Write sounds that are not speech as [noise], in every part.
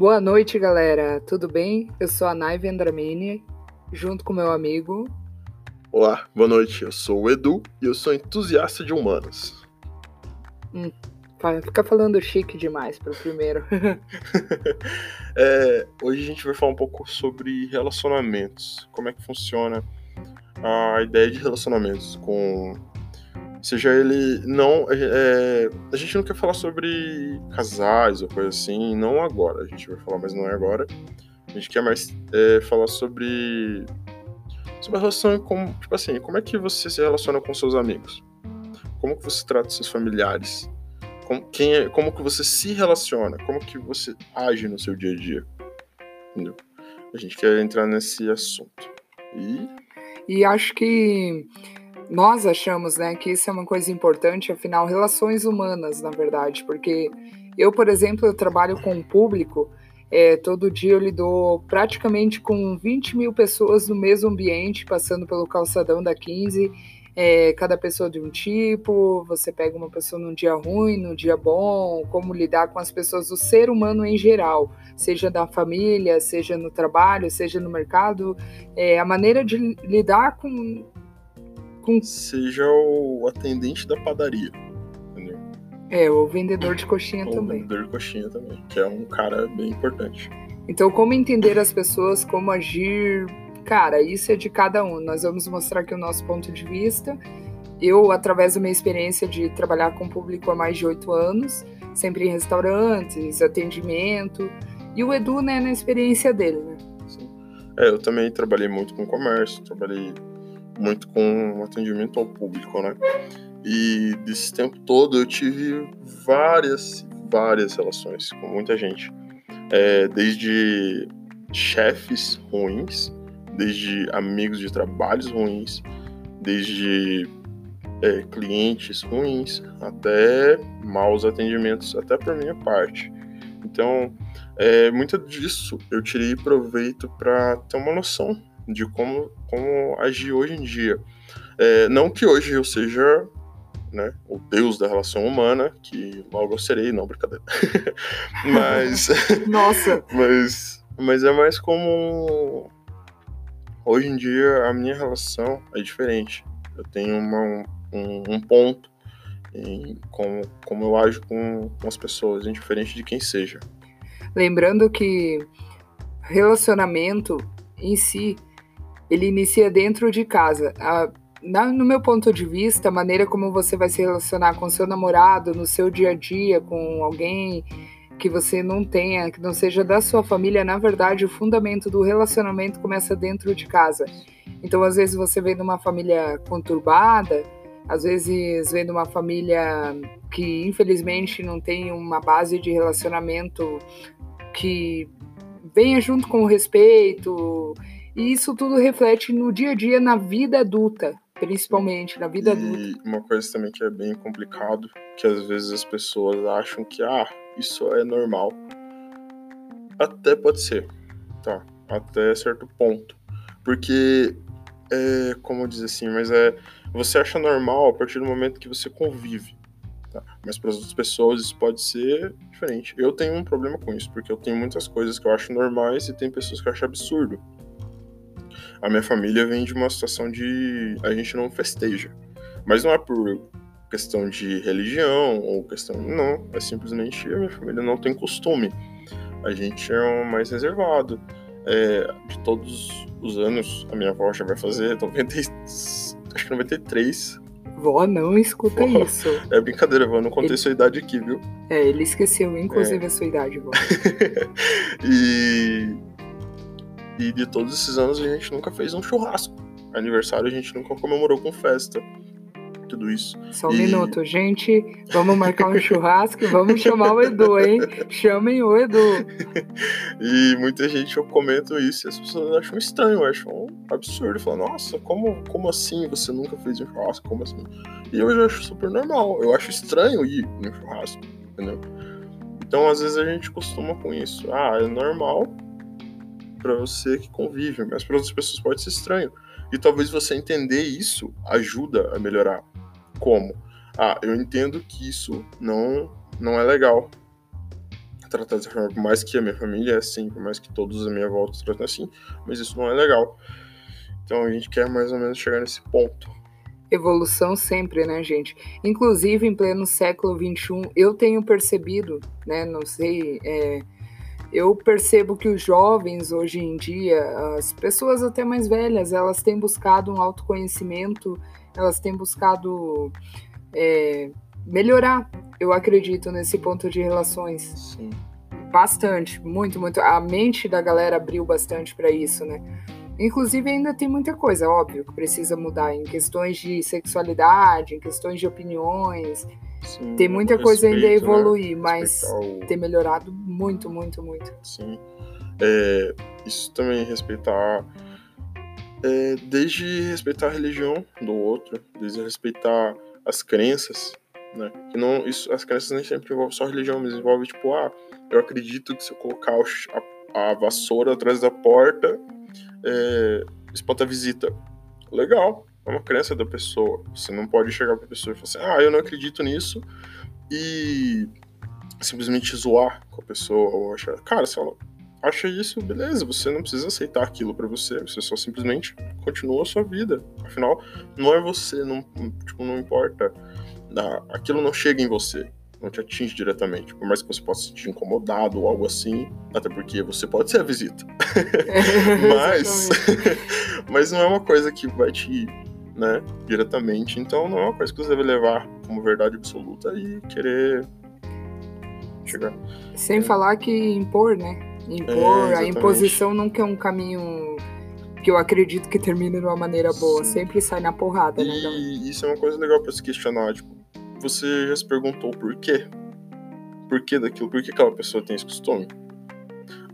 Boa noite, galera. Tudo bem? Eu sou a Naive Andramini, junto com meu amigo. Olá, boa noite. Eu sou o Edu e eu sou entusiasta de humanas. Hum, fica falando chique demais para o primeiro. [laughs] é, hoje a gente vai falar um pouco sobre relacionamentos. Como é que funciona a ideia de relacionamentos com seja ele não é, a gente não quer falar sobre casais ou coisa assim não agora a gente vai falar mas não é agora. A gente quer mais é, falar sobre sobre a relação com tipo assim como é que você se relaciona com seus amigos? Como que você trata seus familiares? Como, quem é, como que você se relaciona? Como que você age no seu dia a dia? Entendeu? A gente quer entrar nesse assunto. E e acho que nós achamos, né, que isso é uma coisa importante, afinal, relações humanas, na verdade, porque eu, por exemplo, eu trabalho com o público, é, todo dia eu lido praticamente com 20 mil pessoas no mesmo ambiente, passando pelo calçadão da 15, é, cada pessoa de um tipo, você pega uma pessoa num dia ruim, num dia bom, como lidar com as pessoas, do ser humano em geral, seja da família, seja no trabalho, seja no mercado, é, a maneira de lidar com... Seja o atendente da padaria. Entendeu? É, o vendedor de coxinha Ou também. O vendedor de coxinha também, que é um cara bem importante. Então, como entender as pessoas, como agir, cara, isso é de cada um. Nós vamos mostrar aqui o nosso ponto de vista. Eu, através da minha experiência de trabalhar com público há mais de oito anos, sempre em restaurantes, atendimento, e o Edu, né, na experiência dele, né? Sim. É, eu também trabalhei muito com comércio, trabalhei muito com atendimento ao público, né? E desse tempo todo eu tive várias, várias relações com muita gente. É, desde chefes ruins, desde amigos de trabalhos ruins, desde é, clientes ruins, até maus atendimentos, até por minha parte. Então, é, muito disso eu tirei proveito para ter uma noção de como, como agir hoje em dia. É, não que hoje eu seja né, o deus da relação humana, que logo eu serei, não, brincadeira. [laughs] mas. [laughs] Nossa! mas, mas é mais como. Hoje em dia a minha relação é diferente. Eu tenho uma, um, um ponto em como, como eu ajo com, com as pessoas, indiferente de quem seja. Lembrando que relacionamento em si ele inicia dentro de casa. A, na, no meu ponto de vista, a maneira como você vai se relacionar com seu namorado, no seu dia a dia, com alguém que você não tenha, que não seja da sua família, na verdade, o fundamento do relacionamento começa dentro de casa. Então, às vezes, você vem de uma família conturbada, às vezes, vem de uma família que, infelizmente, não tem uma base de relacionamento que venha junto com o respeito e isso tudo reflete no dia a dia, na vida adulta, principalmente na vida e adulta. E uma coisa também que é bem complicado, que às vezes as pessoas acham que, ah, isso é normal. Até pode ser, tá? Até certo ponto. Porque, é, como dizer assim, mas é. Você acha normal a partir do momento que você convive. Tá? Mas para as outras pessoas isso pode ser diferente. Eu tenho um problema com isso, porque eu tenho muitas coisas que eu acho normais e tem pessoas que acham absurdo a minha família vem de uma situação de a gente não festeja. Mas não é por questão de religião ou questão. Não, é simplesmente a minha família não tem costume. A gente é um mais reservado. É, de todos os anos, a minha avó já vai fazer 90, acho que 93. Vó, não escuta vó, isso. É brincadeira, vó, não contei ele... sua idade aqui, viu? É, ele esqueceu, inclusive, é. a sua idade, vó. [laughs] e e de todos esses anos a gente nunca fez um churrasco. Aniversário a gente nunca comemorou com festa. Tudo isso. Só um e... minuto, gente. Vamos marcar um churrasco e vamos chamar o Edu, hein? Chamem o Edu. [laughs] e muita gente eu comento isso e as pessoas acham estranho, acham absurdo. Falam, nossa, como, como assim você nunca fez um churrasco? Como assim? E eu já acho super normal. Eu acho estranho ir no churrasco, entendeu? Então, às vezes a gente costuma com isso. Ah, é normal, para você que convive, mas para outras pessoas pode ser estranho. E talvez você entender isso ajuda a melhorar. Como? Ah, eu entendo que isso não não é legal. tratar dessa forma, por mais que a minha família é assim, por mais que todos à minha volta tratem assim, mas isso não é legal. Então a gente quer mais ou menos chegar nesse ponto. Evolução sempre, né, gente? Inclusive, em pleno século XXI, eu tenho percebido, né, não sei, é, eu percebo que os jovens hoje em dia, as pessoas até mais velhas, elas têm buscado um autoconhecimento, elas têm buscado é, melhorar, eu acredito, nesse ponto de relações. Sim. Bastante, muito, muito. A mente da galera abriu bastante para isso, né? Inclusive, ainda tem muita coisa, óbvio, que precisa mudar em questões de sexualidade, em questões de opiniões. Sim, tem muita respeito, coisa ainda a né? evoluir, mas Respeitar o- tem melhorado muito, muito, muito. Sim. É, isso também respeitar. é, desde respeitar a religião do outro, desde respeitar as crenças, né? Que não, isso, as crenças nem sempre envolvem só religião, mas envolve tipo, ah, eu acredito que se eu colocar a, a vassoura atrás da porta, é, espanta visita. Legal, é uma crença da pessoa. Você não pode chegar pra pessoa e falar assim, ah, eu não acredito nisso, e simplesmente zoar com a pessoa ou achar, cara, se ela acha isso, beleza, você não precisa aceitar aquilo pra você, você só simplesmente continua a sua vida. Afinal, não é você, não, tipo, não importa. Ah, Aquilo não chega em você, não te atinge diretamente, por mais que você possa se sentir incomodado ou algo assim, até porque você pode ser a visita. [laughs] Mas, [laughs] [laughs] mas não é uma coisa que vai te, né, diretamente. Então não é uma coisa que você deve levar como verdade absoluta e querer chegar. Sem falar que impor, né? Impor, a exatamente. imposição nunca é um caminho que eu acredito que termine de uma maneira boa. Sim. Sempre sai na porrada, né? E isso é uma coisa legal pra se questionar, tipo, você já se perguntou por quê? Por que daquilo? Por que aquela pessoa tem esse costume?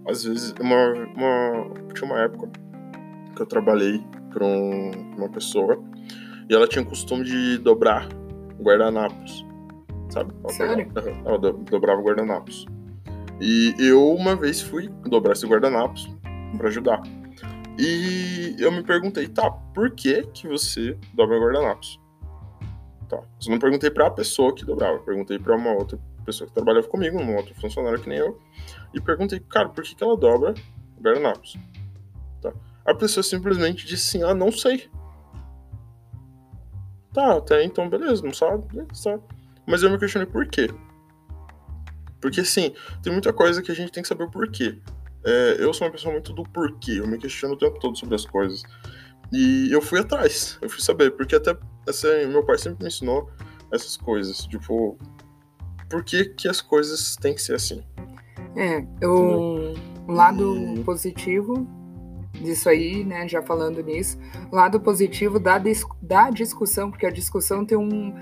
Às vezes, uma, uma, tinha uma época que eu trabalhei para um, uma pessoa e ela tinha o costume de dobrar guardanapos, sabe? Ela Sério? Aham, ela do- dobrava guardanapos. E eu uma vez fui dobrar esse guardanapos para ajudar. E eu me perguntei, tá, por que que você dobra guardanapos? Tá. Eu não perguntei pra pessoa que dobrava, perguntei pra uma outra pessoa que trabalhava comigo, uma outra funcionária que nem eu, e perguntei, cara, por que que ela dobra guardanapos? Tá. A pessoa simplesmente disse assim, ah, não sei. Tá, até então beleza, não sabe, sabe. Mas eu me questionei por quê. Porque assim, tem muita coisa que a gente tem que saber o porquê. É, eu sou uma pessoa muito do porquê, eu me questiono o tempo todo sobre as coisas. E eu fui atrás, eu fui saber, porque até assim, meu pai sempre me ensinou essas coisas, tipo, por que, que as coisas têm que ser assim? É, eu, um lado E- positivo disso aí, né, já falando nisso, lado positivo da, dis- da discussão, porque a discussão tem um...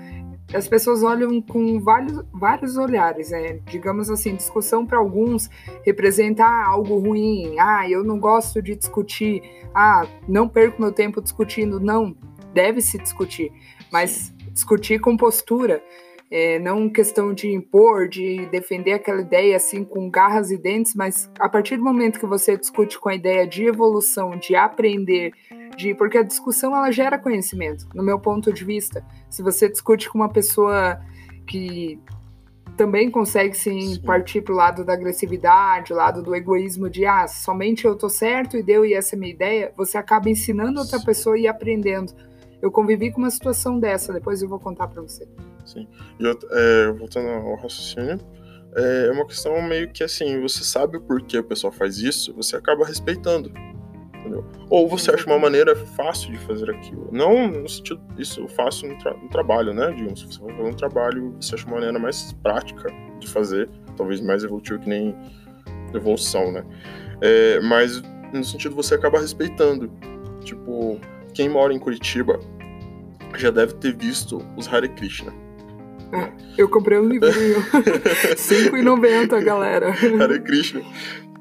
As pessoas olham com vários, vários olhares, né? Digamos assim, discussão para alguns representa ah, algo ruim, ah, eu não gosto de discutir, ah, não perco meu tempo discutindo. Não, deve se discutir, mas discutir com postura, é, não questão de impor, de defender aquela ideia assim com garras e dentes, mas a partir do momento que você discute com a ideia de evolução, de aprender, de porque a discussão ela gera conhecimento, no meu ponto de vista. Se você discute com uma pessoa que também consegue sim, Sim. partir para o lado da agressividade, lado do egoísmo de ah, somente eu tô certo e deu e essa é a minha ideia, você acaba ensinando outra Sim. pessoa e aprendendo. Eu convivi com uma situação dessa, depois eu vou contar para você. E é, voltando ao raciocínio, é uma questão meio que assim, você sabe o porquê a pessoa faz isso, você acaba respeitando. Entendeu? Ou você acha uma maneira fácil de fazer aquilo. Não no sentido, isso fácil no, tra- no trabalho, né? Digamos, se você vai fazer um trabalho, você acha uma maneira mais prática de fazer, talvez mais evolutiva que nem evolução, né? É, mas no sentido você acaba respeitando. Tipo, quem mora em Curitiba já deve ter visto os Hare Krishna. Eu comprei um livrinho. [laughs] R$ 5,90, galera. Hare Krishna.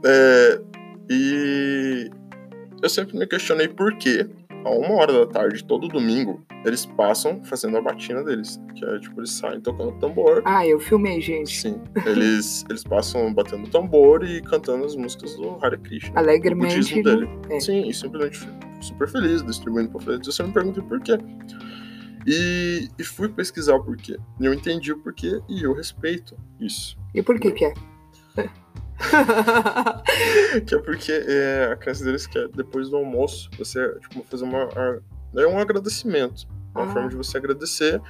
É, e eu sempre me questionei por que, a uma hora da tarde, todo domingo, eles passam fazendo a batina deles. Que é tipo, eles saem tocando tambor. Ah, eu filmei, gente. Sim, eles, eles passam batendo tambor e cantando as músicas do Hare Krishna. Alegremente. budismo dele. é. Sim, e simplesmente super feliz, distribuindo panfletos. Eu sempre me perguntei por quê. E, e fui pesquisar o porquê. E eu entendi o porquê e eu respeito isso. E por que que é? [laughs] que é porque é, a crença deles que é depois do almoço, você tipo, fazer uma. É um agradecimento. Uma ah. forma de você agradecer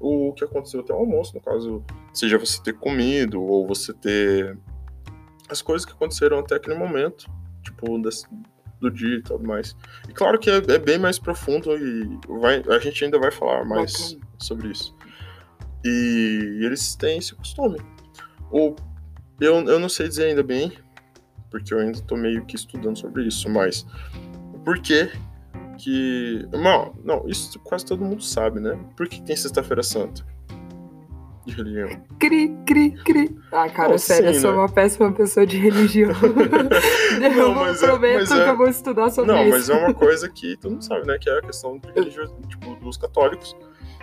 o que aconteceu até o almoço, no caso, seja você ter comido ou você ter as coisas que aconteceram até aquele momento, tipo, desse, do dia e tudo mais. E claro que é, é, bem mais profundo e vai, a gente ainda vai falar mais Bacana. sobre isso. E, eles têm esse costume. O, eu, eu não sei dizer ainda bem, porque eu ainda tô meio que estudando sobre isso, mas o porquê que. Não, não, isso quase todo mundo sabe, né? Por que tem Sexta-feira Santa? De religião. Cri, cri, cri. Ah, cara, sério, sim, eu sou né? uma péssima pessoa de religião. [laughs] eu não, prometo é, que eu vou estudar sobre não, isso. Não, mas é uma coisa que todo mundo sabe, né? Que é a questão de religião, tipo, dos católicos.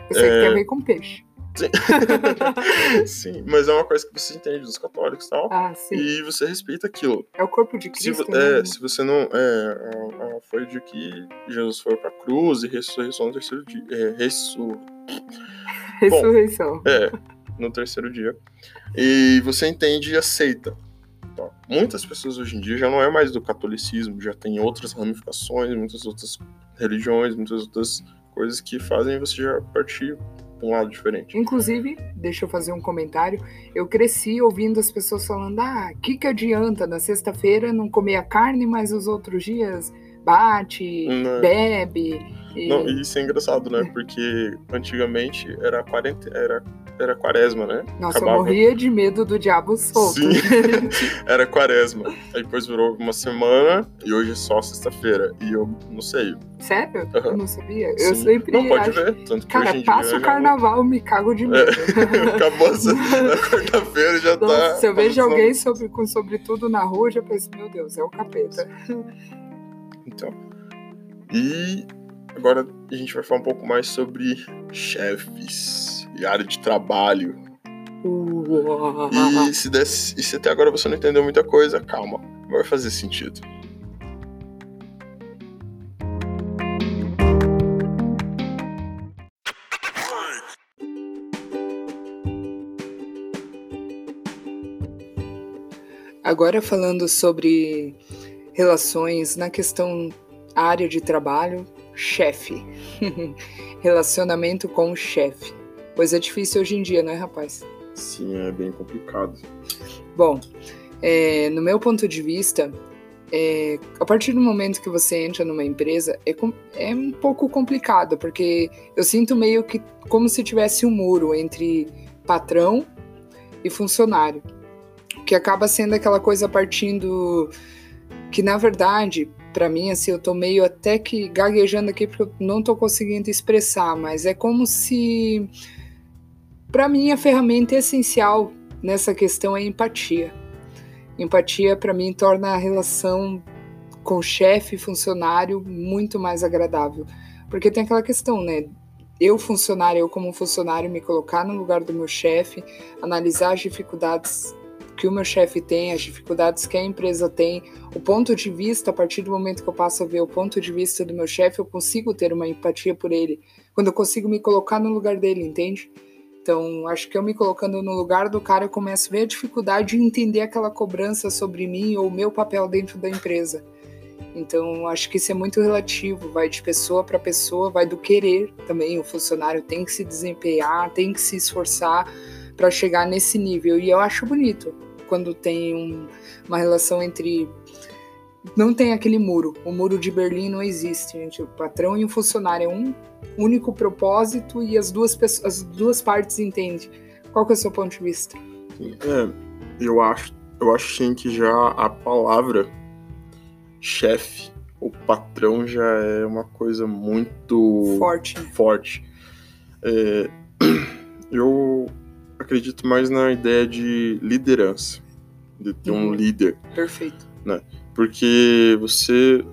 Eu sei é... que tem a ver com peixe. Sim. [laughs] sim, mas é uma coisa que você entende dos católicos e tal. Ah, sim. E você respeita aquilo. É o corpo de Cristo. Se, né? é, se você não. É, foi de que Jesus foi pra cruz e ressurreição no terceiro dia. É, ressur... [laughs] Ressurreição. Bom, é, no terceiro dia. E você entende e aceita. Tá? Muitas pessoas hoje em dia já não é mais do catolicismo, já tem outras ramificações, muitas outras religiões, muitas outras coisas que fazem você já partir um lado diferente. Inclusive, deixa eu fazer um comentário. Eu cresci ouvindo as pessoas falando: ah, o que, que adianta na sexta-feira não comer a carne, mas os outros dias bate, não. bebe. E... Não, isso é engraçado, né? [laughs] Porque antigamente era, 40, era era quaresma, né? Nossa, Acabava... eu morria de medo do diabo solto. Sim, [laughs] era quaresma. Aí depois virou uma semana e hoje é só sexta-feira. E eu não sei. Sério? Uhum. Eu não sabia. Sim. Eu sempre. Não, pode acho... ver. Tanto que Cara, passa o carnaval, não... me cago de medo. É. [laughs] Acabou [laughs] na quarta-feira já tá Nossa, tá. Se eu vejo alguém sobre, com sobretudo na rua, eu já penso, meu Deus, é o capeta. Então. E agora a gente vai falar um pouco mais sobre chefes e área de trabalho. E se, desse, e se até agora você não entendeu muita coisa, calma, vai fazer sentido. Agora falando sobre relações na questão área de trabalho, chefe. [laughs] Relacionamento com o chefe. Pois é difícil hoje em dia, né, rapaz? Sim, é bem complicado. Bom, é, no meu ponto de vista, é, a partir do momento que você entra numa empresa, é, é um pouco complicado, porque eu sinto meio que como se tivesse um muro entre patrão e funcionário, que acaba sendo aquela coisa partindo que na verdade, para mim assim, eu tô meio até que gaguejando aqui porque eu não tô conseguindo expressar, mas é como se para mim, a ferramenta essencial nessa questão é empatia. Empatia, para mim, torna a relação com chefe e funcionário muito mais agradável. Porque tem aquela questão, né? Eu, funcionário, eu como funcionário, me colocar no lugar do meu chefe, analisar as dificuldades que o meu chefe tem, as dificuldades que a empresa tem, o ponto de vista, a partir do momento que eu passo a ver o ponto de vista do meu chefe, eu consigo ter uma empatia por ele. Quando eu consigo me colocar no lugar dele, entende? Então, acho que eu me colocando no lugar do cara, eu começo a ver a dificuldade de entender aquela cobrança sobre mim ou o meu papel dentro da empresa. Então, acho que isso é muito relativo, vai de pessoa para pessoa, vai do querer também. O funcionário tem que se desempenhar, tem que se esforçar para chegar nesse nível. E eu acho bonito quando tem um, uma relação entre não tem aquele muro. O muro de Berlim não existe, gente. O patrão e o funcionário é um único propósito e as duas, pessoas, as duas partes entendem. Qual que é o seu ponto de vista? É, eu acho, eu acho sim que já a palavra chefe, o patrão já é uma coisa muito forte. forte. É, [clears throat] eu acredito mais na ideia de liderança, de ter uhum. um líder. Perfeito. Né? Porque você,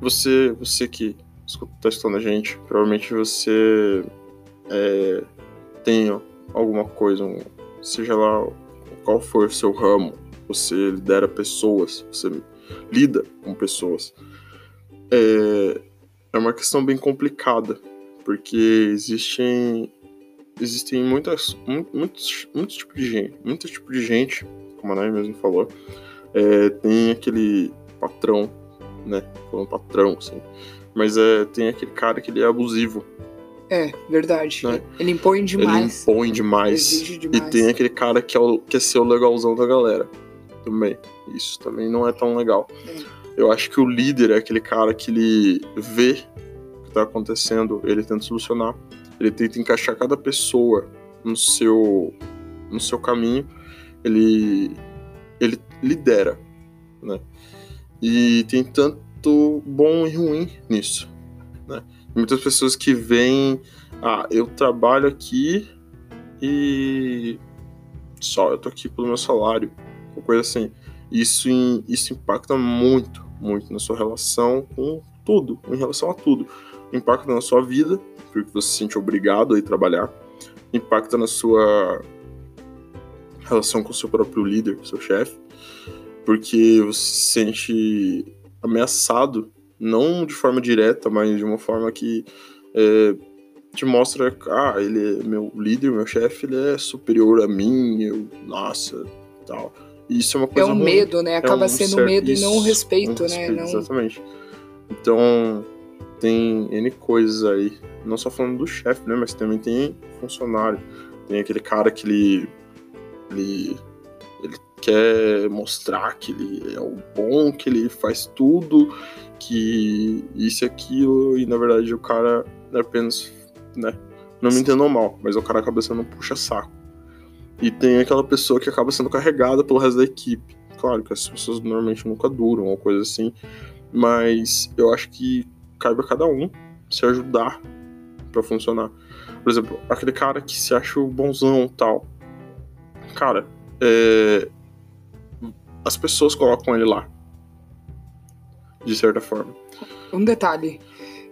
você, você que está escutando a gente, provavelmente você é, tem alguma coisa, um, seja lá qual for o seu ramo, você lidera pessoas, você lida com pessoas. É, é uma questão bem complicada, porque existem existem muitas muitos muitos tipos de gente, muitos tipos de gente, como a Nay mesmo falou, É, tem aquele patrão, né? Falando patrão, assim. Mas é, tem aquele cara que ele é abusivo. É, verdade. Né? Ele impõe demais. Ele impõe demais. demais. E tem aquele cara que é, o, que é ser o legalzão da galera. Também. Isso também não é tão legal. É. Eu acho que o líder é aquele cara que ele vê o que tá acontecendo, ele tenta solucionar. Ele tenta encaixar cada pessoa no seu, no seu caminho. Ele, ele lidera, né? E tem tanto bom e ruim nisso, né? Muitas pessoas que veem, ah, eu trabalho aqui e só eu tô aqui pelo meu salário, ou coisa assim. Isso, isso impacta muito, muito na sua relação com tudo, em relação a tudo. Impacta na sua vida, porque você se sente obrigado a ir trabalhar. Impacta na sua relação com o seu próprio líder, seu chefe, porque você se sente ameaçado não de forma direta, mas de uma forma que é, te mostra, ah, ele é meu líder, meu chefe, ele é superior a mim, eu, nossa, tal. E isso é uma coisa É um ruim. medo, né? Acaba é um sendo certo, medo isso, e não um respeito, um respeito né? Não... Exatamente. Então, tem N coisas aí. Não só falando do chefe, né? Mas também tem funcionário. Tem aquele cara que ele. Ele ele quer mostrar que ele é o bom, que ele faz tudo, que isso e aquilo, e na verdade o cara é apenas, né? Não me entendam mal, mas o cara acaba sendo um puxa-saco. E tem aquela pessoa que acaba sendo carregada pelo resto da equipe. Claro que as pessoas normalmente nunca duram ou coisa assim, mas eu acho que cabe a cada um se ajudar para funcionar. Por exemplo, aquele cara que se acha o bonzão tal. Cara, é, as pessoas colocam ele lá. De certa forma. Um detalhe.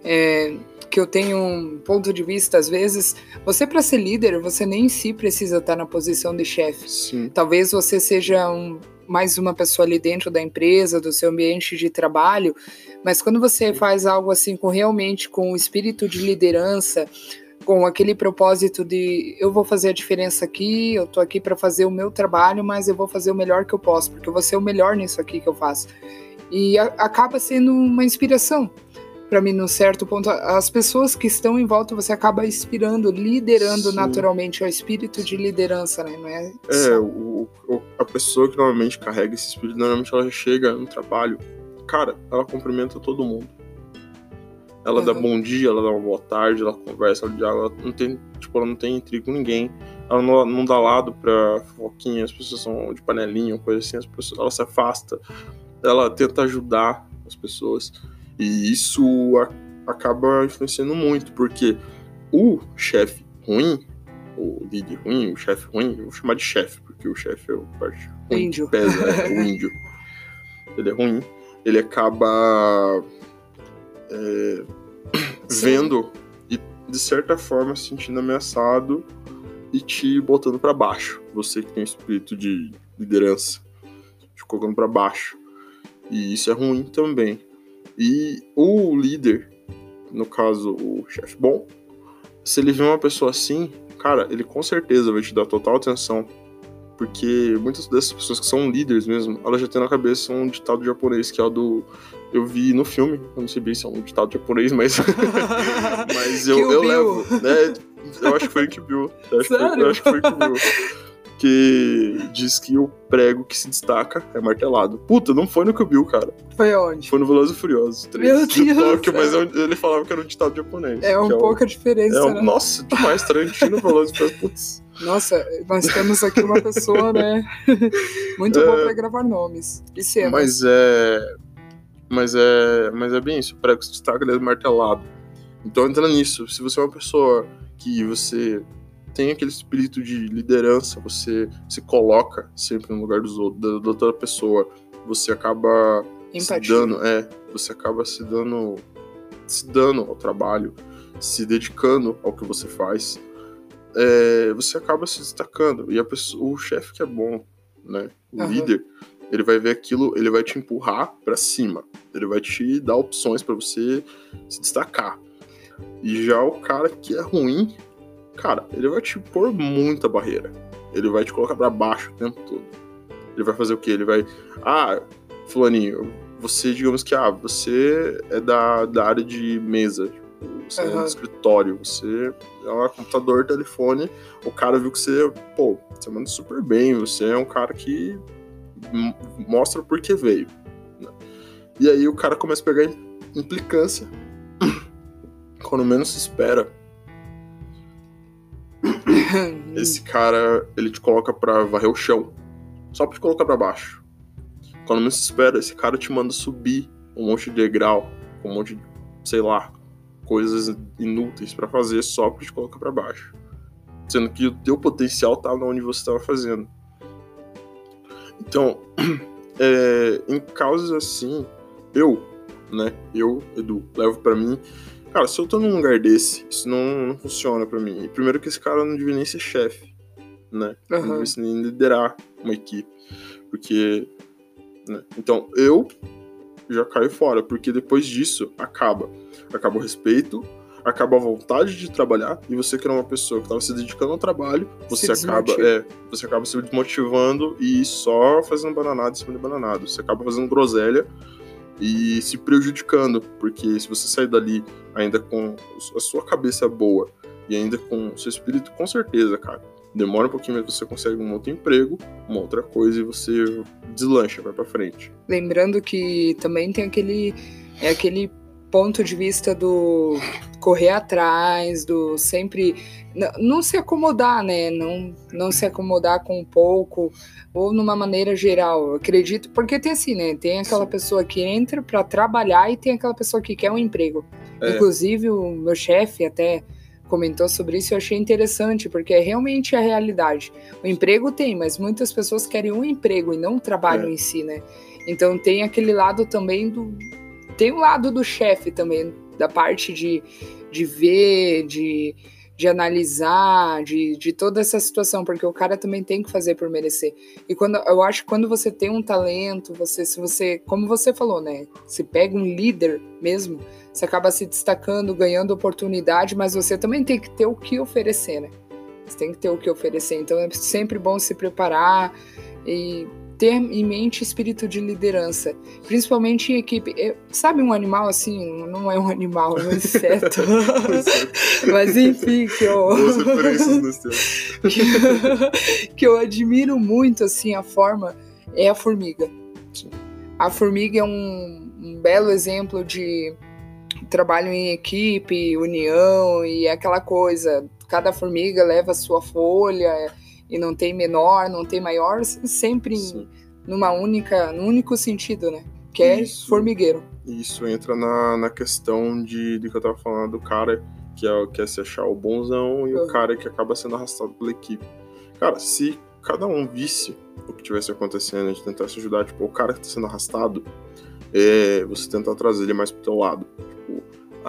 É, que eu tenho um ponto de vista, às vezes, você para ser líder, você nem em si precisa estar na posição de chefe. Talvez você seja um, mais uma pessoa ali dentro da empresa, do seu ambiente de trabalho, mas quando você faz algo assim com realmente com o espírito de liderança, com aquele propósito de eu vou fazer a diferença aqui, eu tô aqui para fazer o meu trabalho, mas eu vou fazer o melhor que eu posso, porque eu vou ser o melhor nisso aqui que eu faço. E a, acaba sendo uma inspiração para mim, num certo ponto. As pessoas que estão em volta, você acaba inspirando, liderando Sim. naturalmente, é o espírito de liderança, né? Não é, é o, o, a pessoa que normalmente carrega esse espírito, normalmente ela chega no trabalho, cara, ela cumprimenta todo mundo ela uhum. dá bom dia, ela dá uma boa tarde, ela conversa, ela, ela não tem, tipo, ela não tem intriga com ninguém. Ela não, não dá lado pra foquinha, as pessoas são de panelinha, coisa assim, as pessoas, ela se afasta. Ela tenta ajudar as pessoas. E isso a, acaba influenciando muito, porque o chefe ruim, o líder ruim, o chefe ruim, eu vou chamar de chefe, porque o chefe é o parte ruim, índio. pesa, é, o [laughs] índio. Ele é ruim, ele acaba é, vendo e de certa forma se sentindo ameaçado e te botando para baixo. Você que tem espírito de liderança, te colocando para baixo. E isso é ruim também. E o líder, no caso o chefe bom, se ele vê uma pessoa assim, cara, ele com certeza vai te dar total atenção. Porque muitas dessas pessoas que são líderes mesmo, elas já têm na cabeça um ditado japonês que é o do eu vi no filme, eu não sei bem se é um ditado japonês, mas. [laughs] mas eu, eu levo. Né, eu acho que foi o que viu. Eu, eu acho que foi o que viu. Que diz que o prego que se destaca é martelado. Puta, não foi no que viu, cara. Foi onde? Foi no Velozes e Furiosos 3 Meu [laughs] de Deus Tóquio, mas ele falava que era um ditado japonês. É um é pouco a diferença, é um, né? Nossa, demais, Tarantino, Velozes e Furiosos, putz. Nossa, nós temos aqui uma pessoa, né? [laughs] Muito é, boa pra gravar nomes e cenas. Mas é mas é, mas é bem isso, o prego se destaca, ele é martelado. Então entra nisso. Se você é uma pessoa que você tem aquele espírito de liderança, você se coloca sempre no lugar dos outros, da, da outra pessoa, você acaba Empatia. se dando, é, você acaba se dando, se dando ao trabalho, se dedicando ao que você faz, é, você acaba se destacando. E a pessoa, o chefe que é bom, né, o uhum. líder, ele vai ver aquilo, ele vai te empurrar para cima. Ele vai te dar opções para você se destacar. E já o cara que é ruim, cara, ele vai te pôr muita barreira. Ele vai te colocar para baixo o tempo todo. Ele vai fazer o quê? Ele vai. Ah, Fulaninho, você, digamos que, ah, você é da, da área de mesa. Você uhum. é do escritório, você é um computador, telefone. O cara viu que você, pô, você manda super bem, você é um cara que mostra por que veio. Né? E aí o cara começa a pegar implicância. [coughs] Quando menos se espera. [coughs] Esse cara, ele te coloca pra varrer o chão. Só pra te colocar pra baixo. Quando menos se espera, esse cara te manda subir um monte de degrau, um monte de, sei lá, coisas inúteis para fazer só pra te colocar pra baixo. Sendo que o teu potencial tá onde você estava fazendo. Então, [clears throat] é, em casos assim, eu, né, eu, Edu, levo para mim, cara, se eu tô num lugar desse, isso não, não funciona para mim. E primeiro que esse cara não devia nem ser chefe, né? Uhum. Não devia nem liderar uma equipe. Porque, né? Então, eu já caio fora, porque depois disso acaba. Acaba o respeito, acaba a vontade de trabalhar e você que era uma pessoa que estava se dedicando ao trabalho, você acaba, é, você acaba se desmotivando e só fazendo bananada em cima de bananado. Você acaba fazendo groselha e se prejudicando, porque se você sair dali ainda com a sua cabeça boa e ainda com o seu espírito, com certeza, cara, demora um pouquinho, mas você consegue um outro emprego, uma outra coisa e você deslancha, vai para frente. Lembrando que também tem aquele é aquele ponto de vista do correr atrás, do sempre não se acomodar, né? Não, não se acomodar com um pouco ou numa maneira geral. Eu acredito, porque tem assim, né? Tem aquela pessoa que entra para trabalhar e tem aquela pessoa que quer um emprego. É. Inclusive o meu chefe até comentou sobre isso, eu achei interessante, porque é realmente a realidade. O emprego tem, mas muitas pessoas querem um emprego e não o trabalho é. em si, né? Então tem aquele lado também do tem o um lado do chefe também, da parte de, de ver, de, de analisar, de, de toda essa situação, porque o cara também tem que fazer por merecer. E quando eu acho que quando você tem um talento, você, se você, como você falou, né? Se pega um líder mesmo, você acaba se destacando, ganhando oportunidade, mas você também tem que ter o que oferecer, né? Você tem que ter o que oferecer. Então é sempre bom se preparar e ter em mente espírito de liderança, principalmente em equipe. Eu, sabe um animal assim, não é um animal, é um inseto. [laughs] Mas enfim, que eu [laughs] que eu admiro muito assim a forma é a formiga. A formiga é um, um belo exemplo de trabalho em equipe, união e aquela coisa. Cada formiga leva a sua folha e não tem menor, não tem maior, sempre Sim. numa única, num único sentido, né? Que é isso, formigueiro. Isso entra na, na questão de, de que eu tava falando do cara que é, quer se achar o bonzão e uhum. o cara que acaba sendo arrastado pela equipe. Cara, se cada um visse o que tivesse acontecendo, a gente tentasse ajudar, tipo, o cara que tá sendo arrastado, é, você tentar trazer ele mais pro teu lado.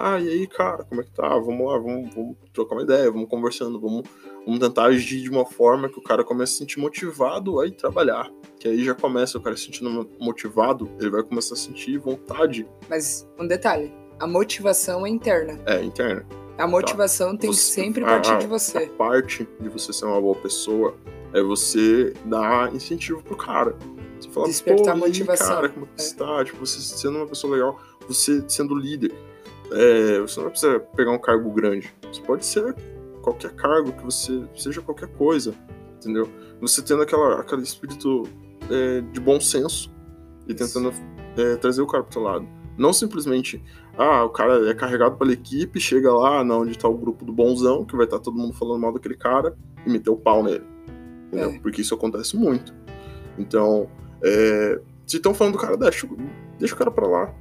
Ah, e aí, cara, como é que tá? Vamos lá, vamos, vamos trocar uma ideia, vamos conversando, vamos, vamos tentar agir de uma forma que o cara comece a se sentir motivado a ir trabalhar. Que aí já começa o cara se sentindo motivado, ele vai começar a sentir vontade. Mas um detalhe, a motivação é interna. É, interna. A motivação tá. tem você, que sempre partir a, de você. A parte de você ser uma boa pessoa é você dar incentivo pro cara. Você fala, Despertar motivação. cara, como é. você tá? Tipo, você sendo uma pessoa legal, você sendo líder é, você não precisa pegar um cargo grande. Você pode ser qualquer cargo, que você seja qualquer coisa, entendeu? Você tendo aquela, aquele espírito é, de bom senso e tentando é, trazer o cara pro seu lado. Não simplesmente, ah, o cara é carregado pela equipe, chega lá na onde tá o grupo do bonzão, que vai estar tá todo mundo falando mal daquele cara, e meter o pau nele. Entendeu? É. Porque isso acontece muito. Então, é, se estão falando do cara, deixa, deixa o cara pra lá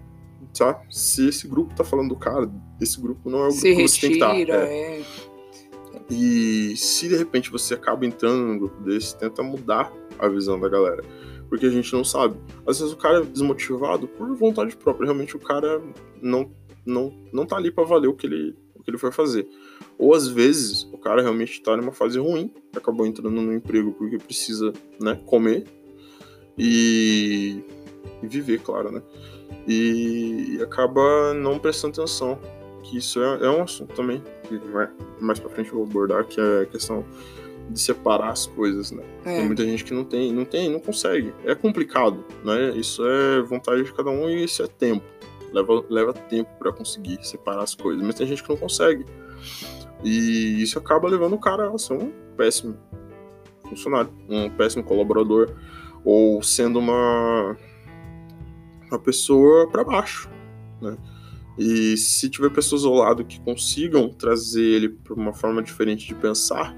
tá? Se esse grupo tá falando do cara, esse grupo não é o grupo se que você retira, tem que estar. Tá, é. é. E se de repente você acaba entrando num grupo desse, tenta mudar a visão da galera. Porque a gente não sabe. Às vezes o cara é desmotivado por vontade própria. Realmente o cara não, não, não tá ali para valer o que, ele, o que ele foi fazer. Ou às vezes o cara realmente tá numa fase ruim, acabou entrando no emprego porque precisa né, comer e, e viver, claro, né? E acaba não prestando atenção. Que isso é, é um assunto também que mais para frente eu vou abordar, que é a questão de separar as coisas, né? É. Tem muita gente que não tem, não tem, não consegue. É complicado, né? Isso é vontade de cada um e isso é tempo. Leva, leva tempo para conseguir separar as coisas, mas tem gente que não consegue. E isso acaba levando o cara a ser um péssimo funcionário, um péssimo colaborador, ou sendo uma, uma pessoa para baixo, né? E se tiver pessoas ao lado que consigam trazer ele para uma forma diferente de pensar,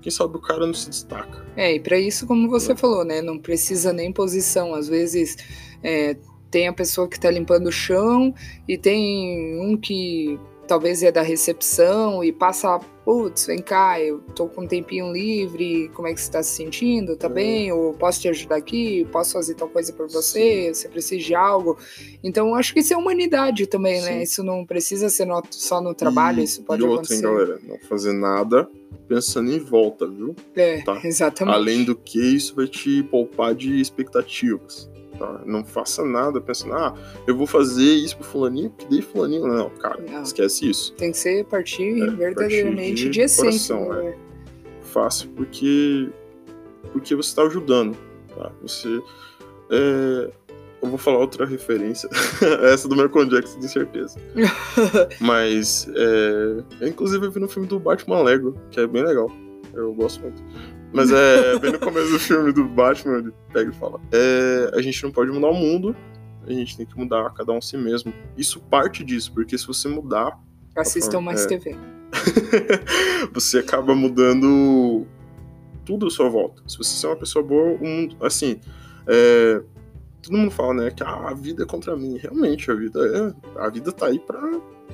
quem sabe o cara não se destaca. É, e para isso, como você falou, né? Não precisa nem posição. Às vezes é, tem a pessoa que tá limpando o chão e tem um que talvez é da recepção e passa, putz, vem cá, eu tô com um tempinho livre, como é que você tá se sentindo? Tá É. bem? Ou posso te ajudar aqui? Posso fazer tal coisa por você? Você precisa de algo? Então, acho que isso é humanidade também, né? Sim. Isso não precisa ser no- só no trabalho, E- isso pode e outra, hein, acontecer. galera, não fazer nada pensando em volta, viu? É, Tá. exatamente. Além do que, isso vai te poupar de expectativas. Tá? Não faça nada pensando, ah, eu vou fazer isso pro fulaninho, que dei fulaninho. Não, cara, Não. esquece isso. Tem que ser partir É, verdadeiramente partir de de essência. né? Faça porque, porque você está ajudando. Tá? Você. é, Eu vou falar outra referência. [laughs] Essa do Michael Jackson, de certeza. [laughs] Mas, é, eu, inclusive, eu vi no filme do Batman Lego, que é bem legal. Eu gosto muito. Mas é bem no começo do filme do Batman, ele pega e fala: é, a gente não pode mudar o mundo, a gente tem que mudar cada um a si mesmo. Isso parte disso, porque se você mudar, Assistam mais É. TV. [laughs] você acaba mudando tudo à sua volta. Se você é uma pessoa boa, o mundo. Assim, é, todo mundo fala, né, que ah, a vida é contra mim. Realmente, a vida é. A vida tá aí pra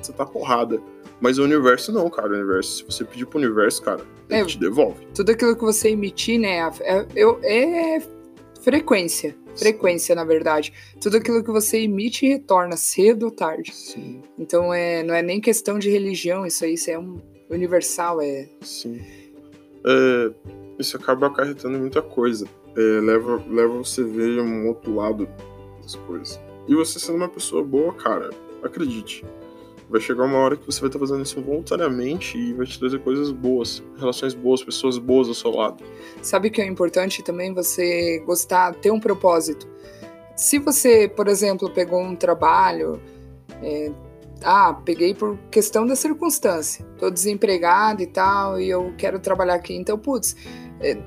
você tá porrada. Mas o universo não, cara. O universo, se você pedir pro universo, cara, ele É. te devolve. Tudo aquilo que você emitir, né? É, eu- é frequência. Frequência, na verdade. Tudo aquilo que você emite retorna cedo ou tarde. Sim, Então é, não é nem questão de religião, isso aí isso é um universal, é. sim. É, isso acaba acarretando muita coisa. É, leva, leva você a ver um outro lado das coisas. E você sendo uma pessoa boa, cara, acredite. Vai chegar uma hora que você vai estar fazendo isso voluntariamente e vai te trazer coisas boas, relações boas, pessoas boas ao seu lado. Sabe que é importante também você gostar, ter um propósito. Se você, por exemplo, pegou um trabalho, é, ah, peguei por questão da circunstância, tô desempregado e tal, e eu quero trabalhar aqui, então, putz, é,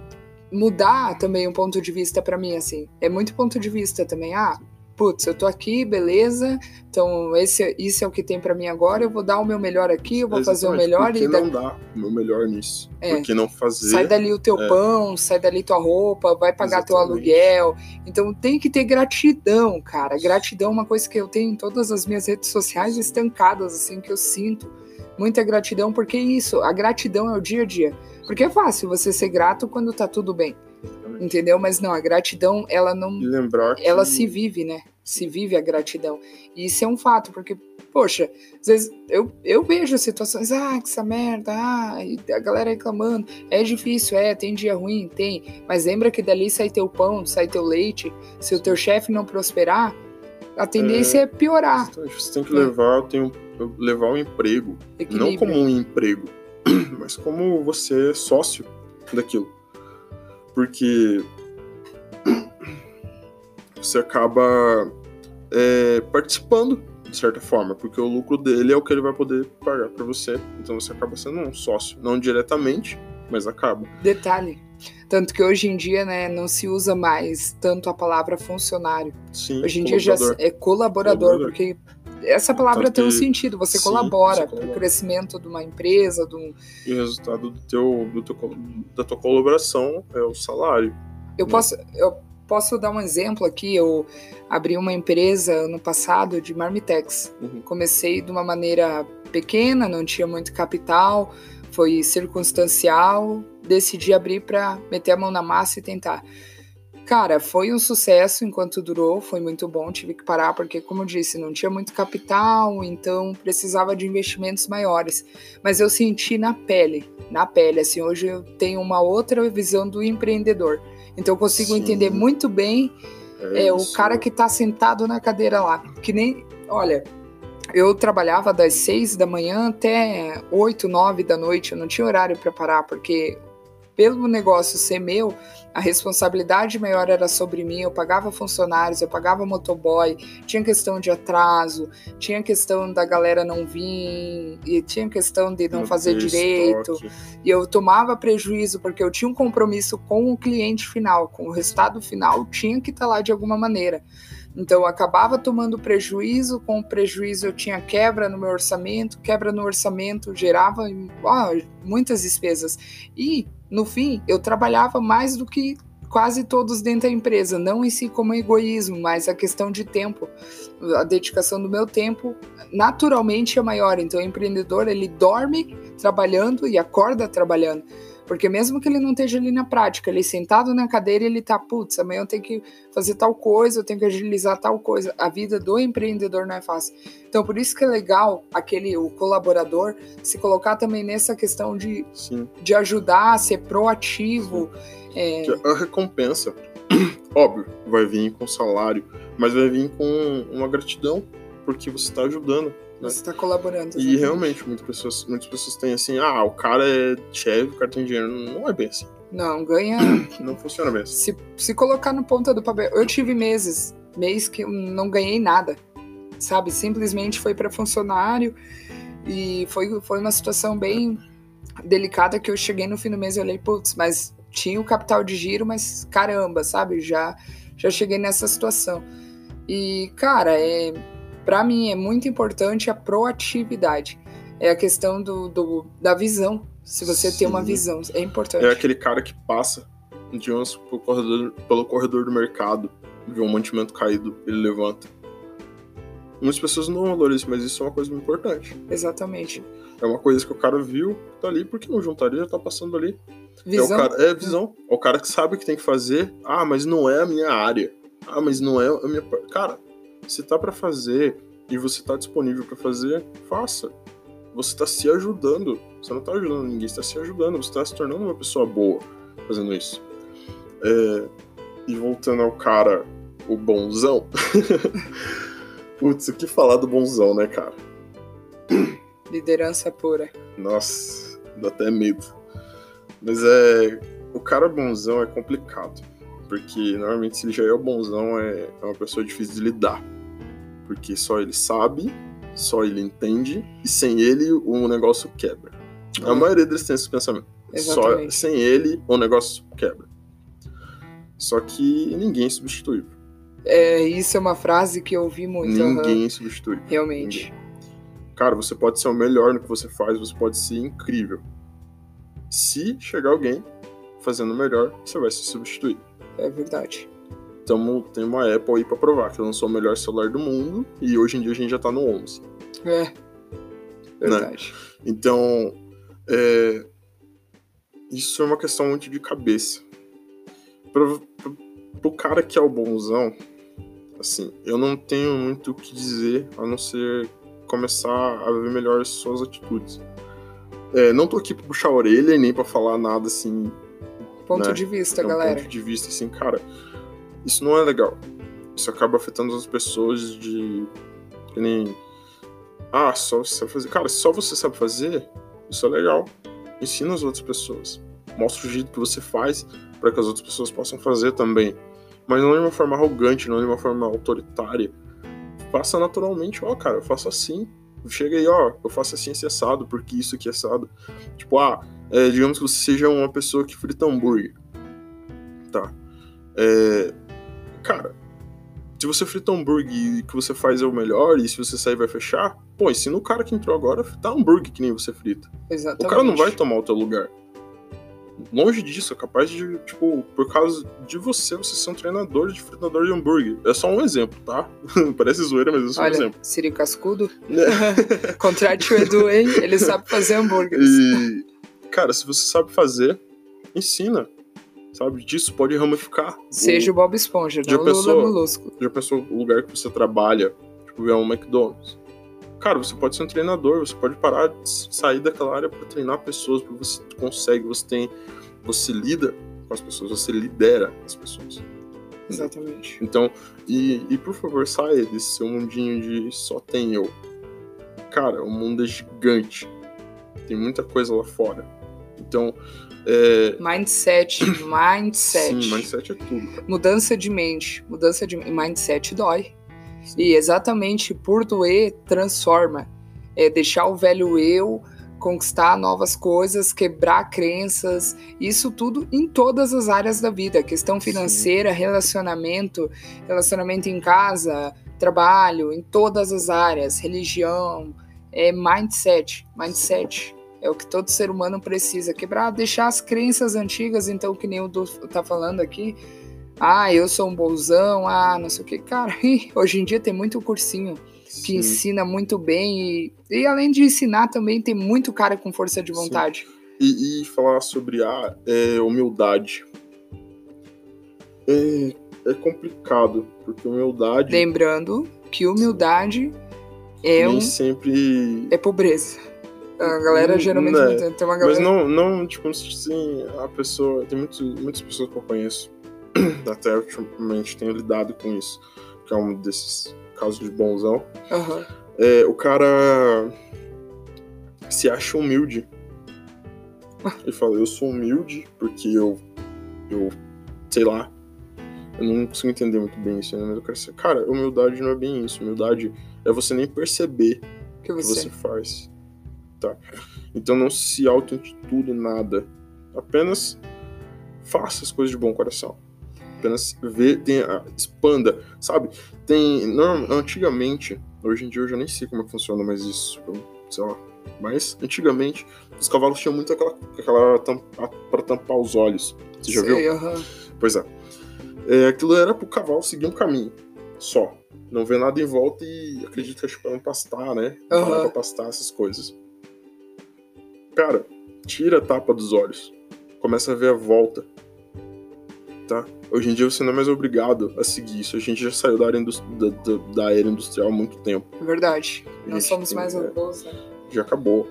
mudar também um ponto de vista pra mim, assim, é muito ponto de vista também, ah, putz, eu tô aqui, beleza, então esse, isso é o que tem pra mim agora, eu vou dar o meu melhor aqui, eu vou fazer o Exatamente, melhor Por que e não dá o meu melhor nisso? É. Por que não fazer? Sai dali o teu É. pão, sai dali tua roupa, vai pagar teu Exatamente. aluguel. Então tem que ter gratidão, cara. Gratidão é uma coisa que eu tenho em todas as minhas redes sociais estancadas, assim, que eu sinto. Muita gratidão, porque isso, a gratidão é o dia a dia. Porque é fácil você ser grato quando tá tudo bem, Exatamente. Entendeu? Mas não, a gratidão, ela não. Lembrar que Ela se vive, né? Se vive a gratidão. E isso é um fato, porque, poxa, às vezes eu, eu vejo situações, ah, que essa merda, ah, e a galera reclamando. É difícil, é, tem dia ruim, tem. Mas lembra que dali sai teu pão, sai teu leite. Se o teu chefe não prosperar, a tendência é, piorar. Exatamente, Você tem que É. levar, tem um- levar o emprego, não Equilíbrio. como um emprego, [clears throat] mas como você é sócio daquilo. Porque você acaba é, participando, de certa forma, porque o lucro dele é o que ele vai poder pagar para você. Então você acaba sendo um sócio, não diretamente, mas acaba. Detalhe. Tanto que hoje em dia, né, não se usa mais tanto a palavra funcionário. Sim, Hoje em dia já é colaborador, Colaborador. porque essa palavra tem um sentido. Você sim, colabora para o crescimento de uma empresa, de um, E o resultado do teu, do teu, da tua colaboração é o salário. Eu Né? posso, eu posso dar um exemplo aqui. Eu abri uma empresa ano passado de marmitex. Uhum. Comecei de uma maneira pequena, não tinha muito capital, foi circunstancial. Decidi abrir para meter a mão na massa e tentar. Cara, foi um sucesso enquanto durou, foi muito bom. Tive que parar porque, como eu disse, não tinha muito capital, então precisava de investimentos maiores. Mas eu senti na pele, na pele. Assim, hoje eu tenho uma outra visão do empreendedor. Então eu consigo Sim. entender muito bem é, o isso. cara que tá sentado na cadeira lá. Que nem. Olha, eu trabalhava das seis da manhã até oito, nove da noite. Eu não tinha horário para parar, porque pelo negócio ser meu, a responsabilidade maior era sobre mim. Eu pagava funcionários, eu pagava motoboy, tinha questão de atraso, tinha questão da galera não vir, e tinha questão de não, não fazer direito. Estoque. E eu tomava prejuízo porque eu tinha um compromisso com o cliente final, com o resultado final, tinha que estar lá de alguma maneira. Então eu acabava tomando prejuízo, com o prejuízo eu tinha quebra no meu orçamento, quebra no orçamento gerava muitas despesas. E no fim, eu trabalhava mais do que quase todos dentro da empresa, não em si como egoísmo, mas a questão de tempo. A dedicação do meu tempo naturalmente é maior. Então, o empreendedor, ele dorme trabalhando e acorda trabalhando. Porque mesmo que ele não esteja ali na prática, ele sentado na cadeira, ele tá, putz, amanhã eu tenho que fazer tal coisa, eu tenho que agilizar tal coisa. A vida do empreendedor não é fácil. Então, por isso que é legal aquele, o colaborador, se colocar também nessa questão de, de ajudar, ser proativo. É... A recompensa, [clears throat] óbvio, vai vir com salário, mas vai vir com uma gratidão, porque você está ajudando você está colaborando. Exatamente. E realmente, muitas pessoas, muitas pessoas têm assim, ah, o cara é chefe, o cara tem dinheiro. Não é bem assim. Não, ganha. [coughs] não funciona bem assim. Se, se colocar no ponta do papel. Eu tive meses, mês que eu não ganhei nada. Sabe? Simplesmente foi para funcionário. E foi, foi uma situação bem delicada que eu cheguei no fim do mês e olhei, putz, mas tinha o capital de giro, mas caramba, sabe? Já, já cheguei nessa situação. E, cara, é para mim é muito importante a proatividade. É a questão do, do da visão. Se você Sim. tem uma visão, é importante. É aquele cara que passa, digamos, pelo corredor, pelo corredor do mercado, vê um mantimento caído, ele levanta. Muitas pessoas não valorizam, mas isso é uma coisa muito importante. Exatamente. É uma coisa que o cara viu, tá ali, porque não juntaria, já tá passando ali. Visão. É, cara, é visão. É o cara que sabe o que tem que fazer. Ah, mas não é a minha área. Ah, mas não é a minha. Cara, se tá para fazer e você tá disponível para fazer, faça. Você está se ajudando. Você não tá ajudando ninguém, você tá se ajudando. Você tá se tornando uma pessoa boa fazendo isso. É... E voltando ao cara, o bonzão. [laughs] Putz, o que falar do bonzão, né, cara? Liderança pura. Nossa, dá até medo. Mas é. O cara bonzão é complicado. Porque normalmente se ele já é o bonzão, é, é uma pessoa difícil de lidar. Porque só ele sabe, só ele entende, e sem ele o negócio quebra. A maioria deles tem esse pensamento. Exatamente. Só sem ele o negócio quebra. Só que ninguém é substituível. É, isso é uma frase que eu ouvi muito. Ninguém uhum. substitui. Realmente. Ninguém. Cara, você pode ser o melhor no que você faz, você pode ser incrível. Se chegar alguém fazendo melhor, você vai ser substituído. É verdade. Tamo, tem uma Apple aí pra provar que lançou o melhor celular do mundo e hoje em dia a gente já tá no 11. É. Né? Verdade. Né? Então, é, isso é uma questão muito de cabeça. Pro, pro, pro cara que é o bonzão, assim, eu não tenho muito o que dizer a não ser começar a ver melhor as suas atitudes. É, não tô aqui pra puxar a orelha e nem pra falar nada assim. Ponto né? de vista, é um galera. Ponto de vista, assim, cara. Isso não é legal. Isso acaba afetando as pessoas de. Que nem. Ah, só você sabe fazer. Cara, só você sabe fazer, isso é legal. Ensina as outras pessoas. Mostra o jeito que você faz para que as outras pessoas possam fazer também. Mas não de uma forma arrogante, não de uma forma autoritária. Faça naturalmente, ó, cara, eu faço assim. Chega aí, ó, eu faço assim, esse assado, porque isso aqui é assado. Tipo, ah, é, digamos que você seja uma pessoa que frita hambúrguer. Tá. É, cara, se você frita hambúrguer e que você faz é o melhor, e se você sair vai fechar, pô, ensina o cara que entrou agora a fritar hambúrguer que nem você frita. Exatamente. O cara não vai tomar o teu lugar. Longe disso, é capaz de, tipo, por causa de você, você ser um treinador de fritador de hambúrguer. É só um exemplo, tá? [laughs] Parece zoeira, mas é só Olha, um exemplo. Siri Cascudo. É. Contrate o Edu, hein? Ele sabe fazer hambúrgueres. E, cara, se você sabe fazer, ensina sabe? Disso pode ramificar. Seja o, o Bob Esponja, não o Lula Molusco. Já pensou o lugar que você trabalha, tipo, é um McDonald's. Cara, você pode ser um treinador, você pode parar de sair daquela área para treinar pessoas, porque você consegue, você tem, você lida com as pessoas, você lidera as pessoas. Exatamente. Então, e, e por favor, saia desse seu mundinho de só tem eu. Cara, o mundo é gigante. Tem muita coisa lá fora. Então, é... Mindset, [clears throat] mindset. Sim, mindset é tudo. Cara. Mudança de mente, mudança de mindset dói. Sim. E exatamente por doer, transforma. É deixar o velho eu conquistar novas coisas, quebrar crenças, isso tudo em todas as áreas da vida, questão financeira, Sim. relacionamento, relacionamento em casa, trabalho, em todas as áreas, religião, é mindset, mindset. É o que todo ser humano precisa quebrar, deixar as crenças antigas, então que nem o Du tá falando aqui, ah, eu sou um bolzão, ah, não sei o que. Cara, [laughs] hoje em dia tem muito cursinho que Sim. ensina muito bem e, e, além de ensinar também tem muito cara com força de vontade. E, e, falar sobre a é, humildade. É, é complicado, porque humildade. Lembrando que humildade é nem um. sempre. É pobreza. A galera geralmente é. tem uma galera. Mas não, não tipo assim, a pessoa. Tem muitos, muitas pessoas que eu conheço, [clears throat] até ultimamente tenho lidado com isso, que é um desses casos de bonzão. Uhum. É, o cara se acha humilde. [laughs] Ele fala, eu sou humilde porque eu. Eu. Sei lá. Eu não consigo entender muito bem isso, né? Mas eu quero ser. Cara, humildade não é bem isso. Humildade é você nem perceber que você, que você faz. Tá? Então não se auto-intitule nada. Apenas faça as coisas de bom coração. Apenas vê, tenha, expanda, sabe? Tem. Não, antigamente, hoje em dia eu já nem sei como é que funciona mais isso, sei lá. Mas antigamente os cavalos tinham muito aquela, aquela tampa, para tampar os olhos. Você já sei, viu? Pois é. é. Aquilo era pro cavalo seguir um caminho só. Não ver nada em volta e acredito que é para não pastar, né? Uhum. Para pastar essas coisas. Cara, tira a tapa dos olhos. Começa a ver a volta. Tá? Hoje em dia você não é mais obrigado a seguir isso. A gente já saiu da, área da, da, da era industrial há muito tempo. Verdade. Nós somos mais é, robôs, né? Já acabou.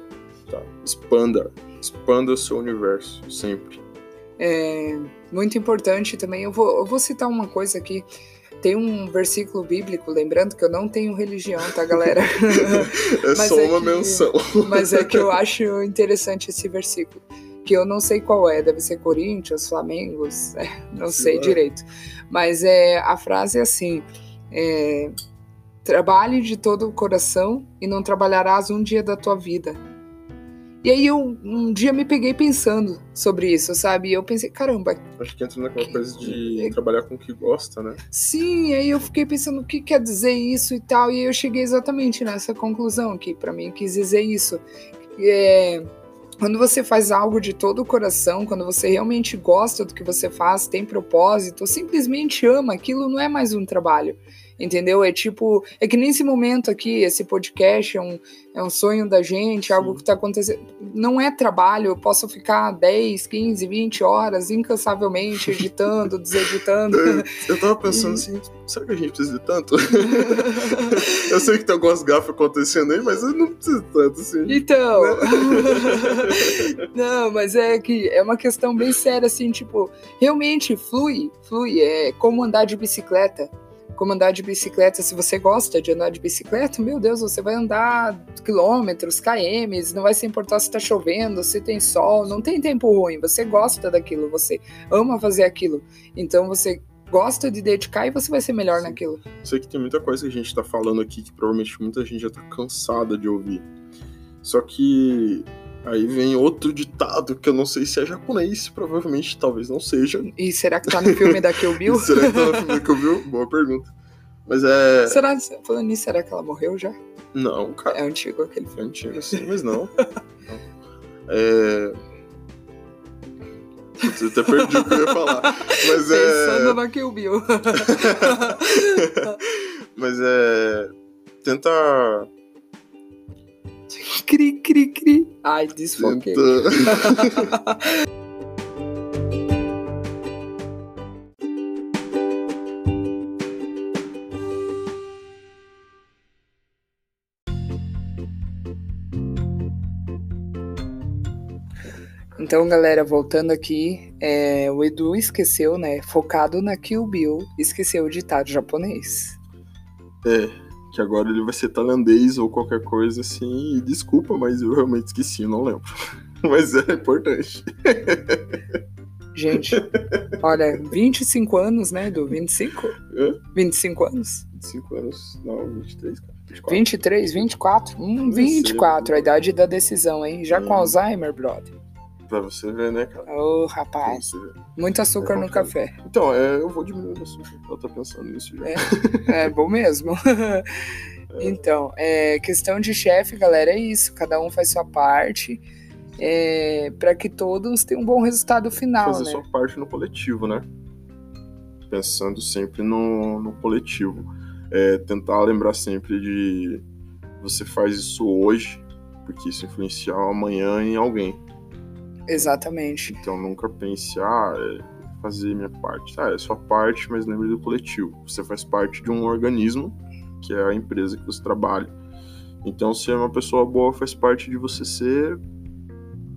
Tá? Expanda. Expanda o seu universo, sempre. É muito importante também. Eu vou, eu vou citar uma coisa aqui. Tem um versículo bíblico, lembrando que eu não tenho religião, tá, galera? [laughs] é [laughs] só é uma que, menção. [laughs] mas é que eu acho interessante esse versículo. Que eu não sei qual é, deve ser Corinthians, Flamengo, é, não sei direito. Mas é, a frase é assim: é, trabalhe de todo o coração e não trabalharás um dia da tua vida e aí eu um dia me peguei pensando sobre isso, sabe? E eu pensei, caramba. Acho que entra naquela coisa de é... trabalhar com o que gosta, né? Sim, aí eu fiquei pensando o que quer dizer isso e tal, e aí eu cheguei exatamente nessa conclusão que para mim quis dizer isso. É, quando você faz algo de todo o coração, quando você realmente gosta do que você faz, tem propósito, simplesmente ama, aquilo não é mais um trabalho entendeu? É tipo, é que nesse momento aqui, esse podcast é um, é um sonho da gente, algo que está acontecendo. Não é trabalho, eu posso ficar 10, 15, 20 horas incansavelmente editando, deseditando. Eu, [laughs] eu tava pensando assim, será que a gente precisa de tanto? [laughs] eu sei que tem algumas gafas acontecendo aí, mas eu não preciso tanto assim. Então. Né? [laughs] não, mas é que é uma questão bem séria, assim, tipo, realmente flui, flui. É como andar de bicicleta como andar de bicicleta. Se você gosta de andar de bicicleta, meu Deus, você vai andar quilômetros, kms, não vai se importar se está chovendo, se tem sol, não tem tempo ruim. Você gosta daquilo, você ama fazer aquilo. Então você gosta de dedicar e você vai ser melhor Sim. naquilo. Sei que tem muita coisa que a gente está falando aqui que provavelmente muita gente já está cansada de ouvir. Só que Aí vem outro ditado que eu não sei se é japonês, provavelmente talvez não seja. E será que tá no filme da Kill Bill? [laughs] será que tá no filme da Kill Bill? Boa pergunta. Mas é. Será, falando nisso, será que ela morreu já? Não, cara. É antigo aquele filme. É antigo, sim, mas não. [laughs] não. É. Putz, eu até perdi o que eu ia falar. Mas é. Pensando na Kill Bill. [laughs] mas é. Tenta Cri, cri, cri. Ai, desfoquei. [laughs] Então, galera, voltando aqui, é, o Edu esqueceu, né? Focado na Kill Bill, esqueceu o ditado japonês. É que agora ele vai ser tailandês ou qualquer coisa assim. E desculpa, mas eu realmente esqueci, não lembro. [laughs] Mas é importante. [laughs] Gente, olha, 25 anos, né, do 25? Hã? 25 anos? 25 anos. Não, 23, cara. 24. 23, 24? Hum, 24, a idade da decisão, hein? Já com Hum. Alzheimer, brother. Pra você ver, né, cara? Ô, Pra rapaz, muito açúcar É no café. Então, é, eu vou diminuir o açúcar. Eu tô pensando nisso já. É. É bom mesmo. [laughs] [laughs] Então, é, questão de chefe, galera, é isso. Cada um faz sua parte é, para que todos tenham um bom resultado final, Fazer né? sua parte no coletivo, né? Pensando sempre no, no coletivo. É, tentar lembrar sempre de você faz isso hoje, porque isso influencia amanhã em alguém. Exatamente. Então nunca pense, ah, é fazer minha parte. Ah, é sua parte, mas lembre do coletivo. Você faz parte de um organismo, que é a empresa que você trabalha. Então, ser uma pessoa boa faz parte de você ser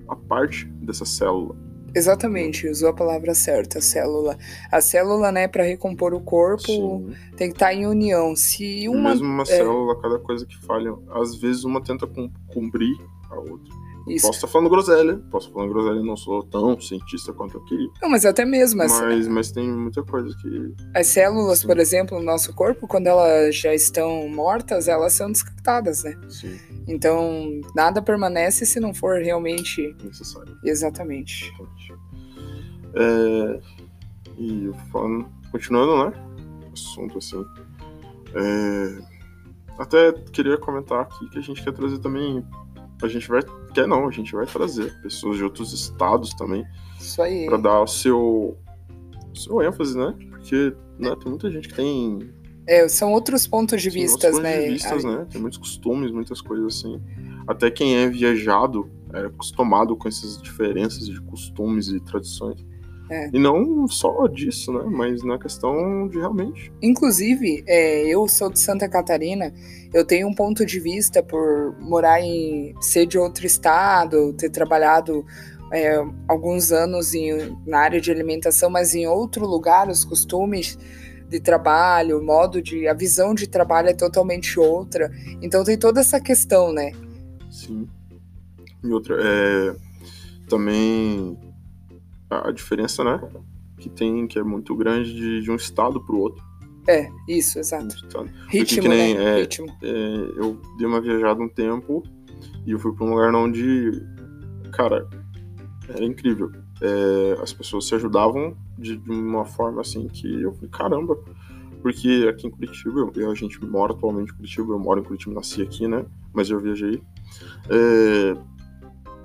a parte dessa célula. Exatamente, usou a palavra certa, célula. A célula, né, para recompor o corpo, Sim. tem que estar em união. Se uma. mesmo uma célula, cada coisa que falha, às vezes uma tenta cum- cumprir a outra. Isso. Posso estar falando groselha, posso estar falando groselha, não sou tão cientista quanto eu queria. Não, mas até mesmo as, Mas, mas tem muita coisa que. as células, Sim. por exemplo, no nosso corpo, quando elas já estão mortas, elas são descartadas, né? Sim, Então, nada permanece se não for realmente necessário. exatamente. É, e falando, continuando, né? Assunto assim. é, até queria comentar aqui que a gente quer trazer também. A gente vai. Quer não, a gente vai trazer pessoas de outros estados também. Isso aí. Pra dar o seu. seu ênfase, né? Porque né, tem muita gente que tem. É, são outros pontos de vista, né? de vistas, né? Tem muitos costumes, muitas coisas assim. Até quem é viajado é acostumado com essas diferenças de costumes e tradições. É. E não só disso, né? Mas na questão de realmente. Inclusive, é, eu sou de Santa Catarina, eu tenho um ponto de vista por morar em ser de outro estado, ter trabalhado é, alguns anos em- na área de alimentação, mas em outro lugar, os costumes de trabalho, o modo de. a visão de trabalho é totalmente outra. Então tem toda essa questão, né? Sim. E outra, é. Também. A diferença, né? Que tem, que é muito grande de, de um estado pro outro. É, isso, exato. Estado. Ritmo, que nem, né? é, Ritmo. é, eu dei uma viajada um tempo e eu fui pra um lugar onde, cara, era incrível. É, as pessoas se ajudavam de, de uma forma assim que eu falei, caramba. Porque aqui em Curitiba, eu, eu- a gente mora atualmente em Curitiba, eu moro em Curitiba, nasci aqui, né? Mas eu viajei. É,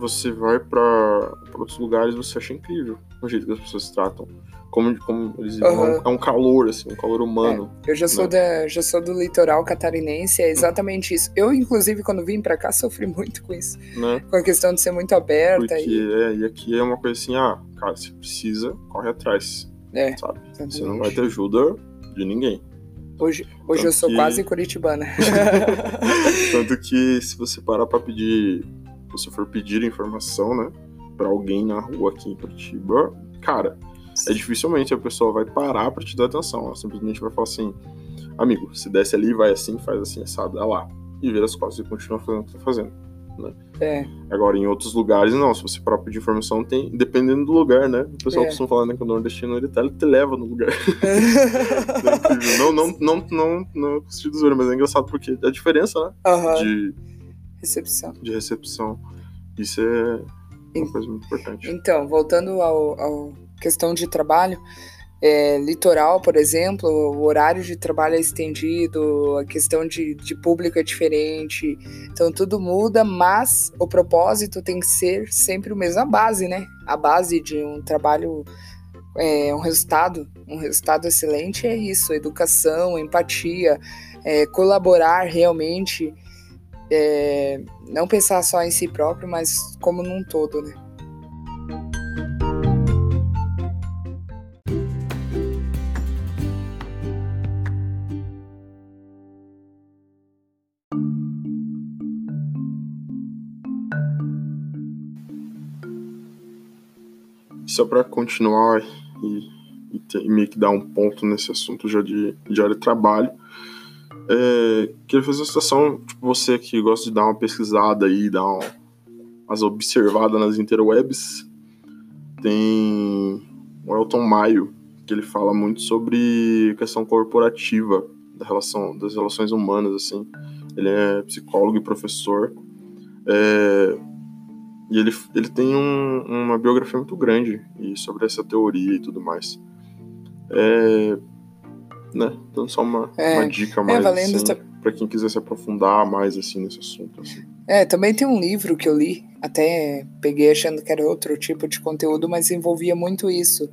você vai pra pra outros lugares, você acha incrível o jeito que as pessoas se tratam. Como, como eles vivem. É um-. É calor, assim, um calor humano. Eu já sou, Né? da, já sou do litoral catarinense, é exatamente isso. Eu, inclusive, quando vim pra cá, [laughs] sofri muito com isso. né? Com a questão de ser muito aberta Porque e. é, e aqui é uma coisa assim, ah, cara, se precisa, corre atrás, É, sabe? exatamente. Você não vai ter ajuda de ninguém. Hoje, hoje eu sou que- quase curitibana. [laughs] Tanto que se você parar pra pedir, você for pedir informação, né, pra alguém na rua aqui em Curitiba, cara, é dificilmente a pessoa vai parar pra te dar atenção. Ela simplesmente vai falar assim, amigo, se desce ali, vai assim, faz assim, assado, é lá. E vira as costas e continua fazendo o que tá fazendo. É, Agora, em outros lugares, não. Se você pra pedir informação, tem. Dependendo do lugar, né? O pessoal É. costuma falar né, que o nordestino ele, tá, ele te leva no lugar. [laughs] É não, não, não, não, não sentido de zoeira, mas é engraçado porque a diferença, né? aham, De, recepção. de recepção. Isso é uma coisa muito importante. Então, voltando ao, ao questão de trabalho, é, litoral, por exemplo, o horário de trabalho é estendido, a questão de, de público é diferente, então tudo muda, mas o propósito tem que ser sempre o mesmo, a base, né? A base de um trabalho, é, um resultado, um resultado excelente é isso, educação, empatia, é, colaborar realmente, é, não pensar só em si próprio, mas como num todo, né? Só pra continuar e, e, ter- e meio que dar um ponto nesse assunto já de, de área de trabalho. É, queria fazer uma situação, tipo, você que gosta de dar uma pesquisada aí, dar um, as observadas nas interwebs, tem o Elton Maio, que ele fala muito sobre questão corporativa da relação, das relações humanas, assim. Ele é psicólogo e professor. É, e ele, ele tem um, uma biografia muito grande e sobre essa teoria e tudo mais. É, né? Dando só uma, é, uma dica é, mais, é, assim, tá... para quem quiser se aprofundar mais, assim, nesse assunto, assim. É, também tem um livro que eu li, até peguei achando que era outro tipo de conteúdo, mas envolvia muito isso.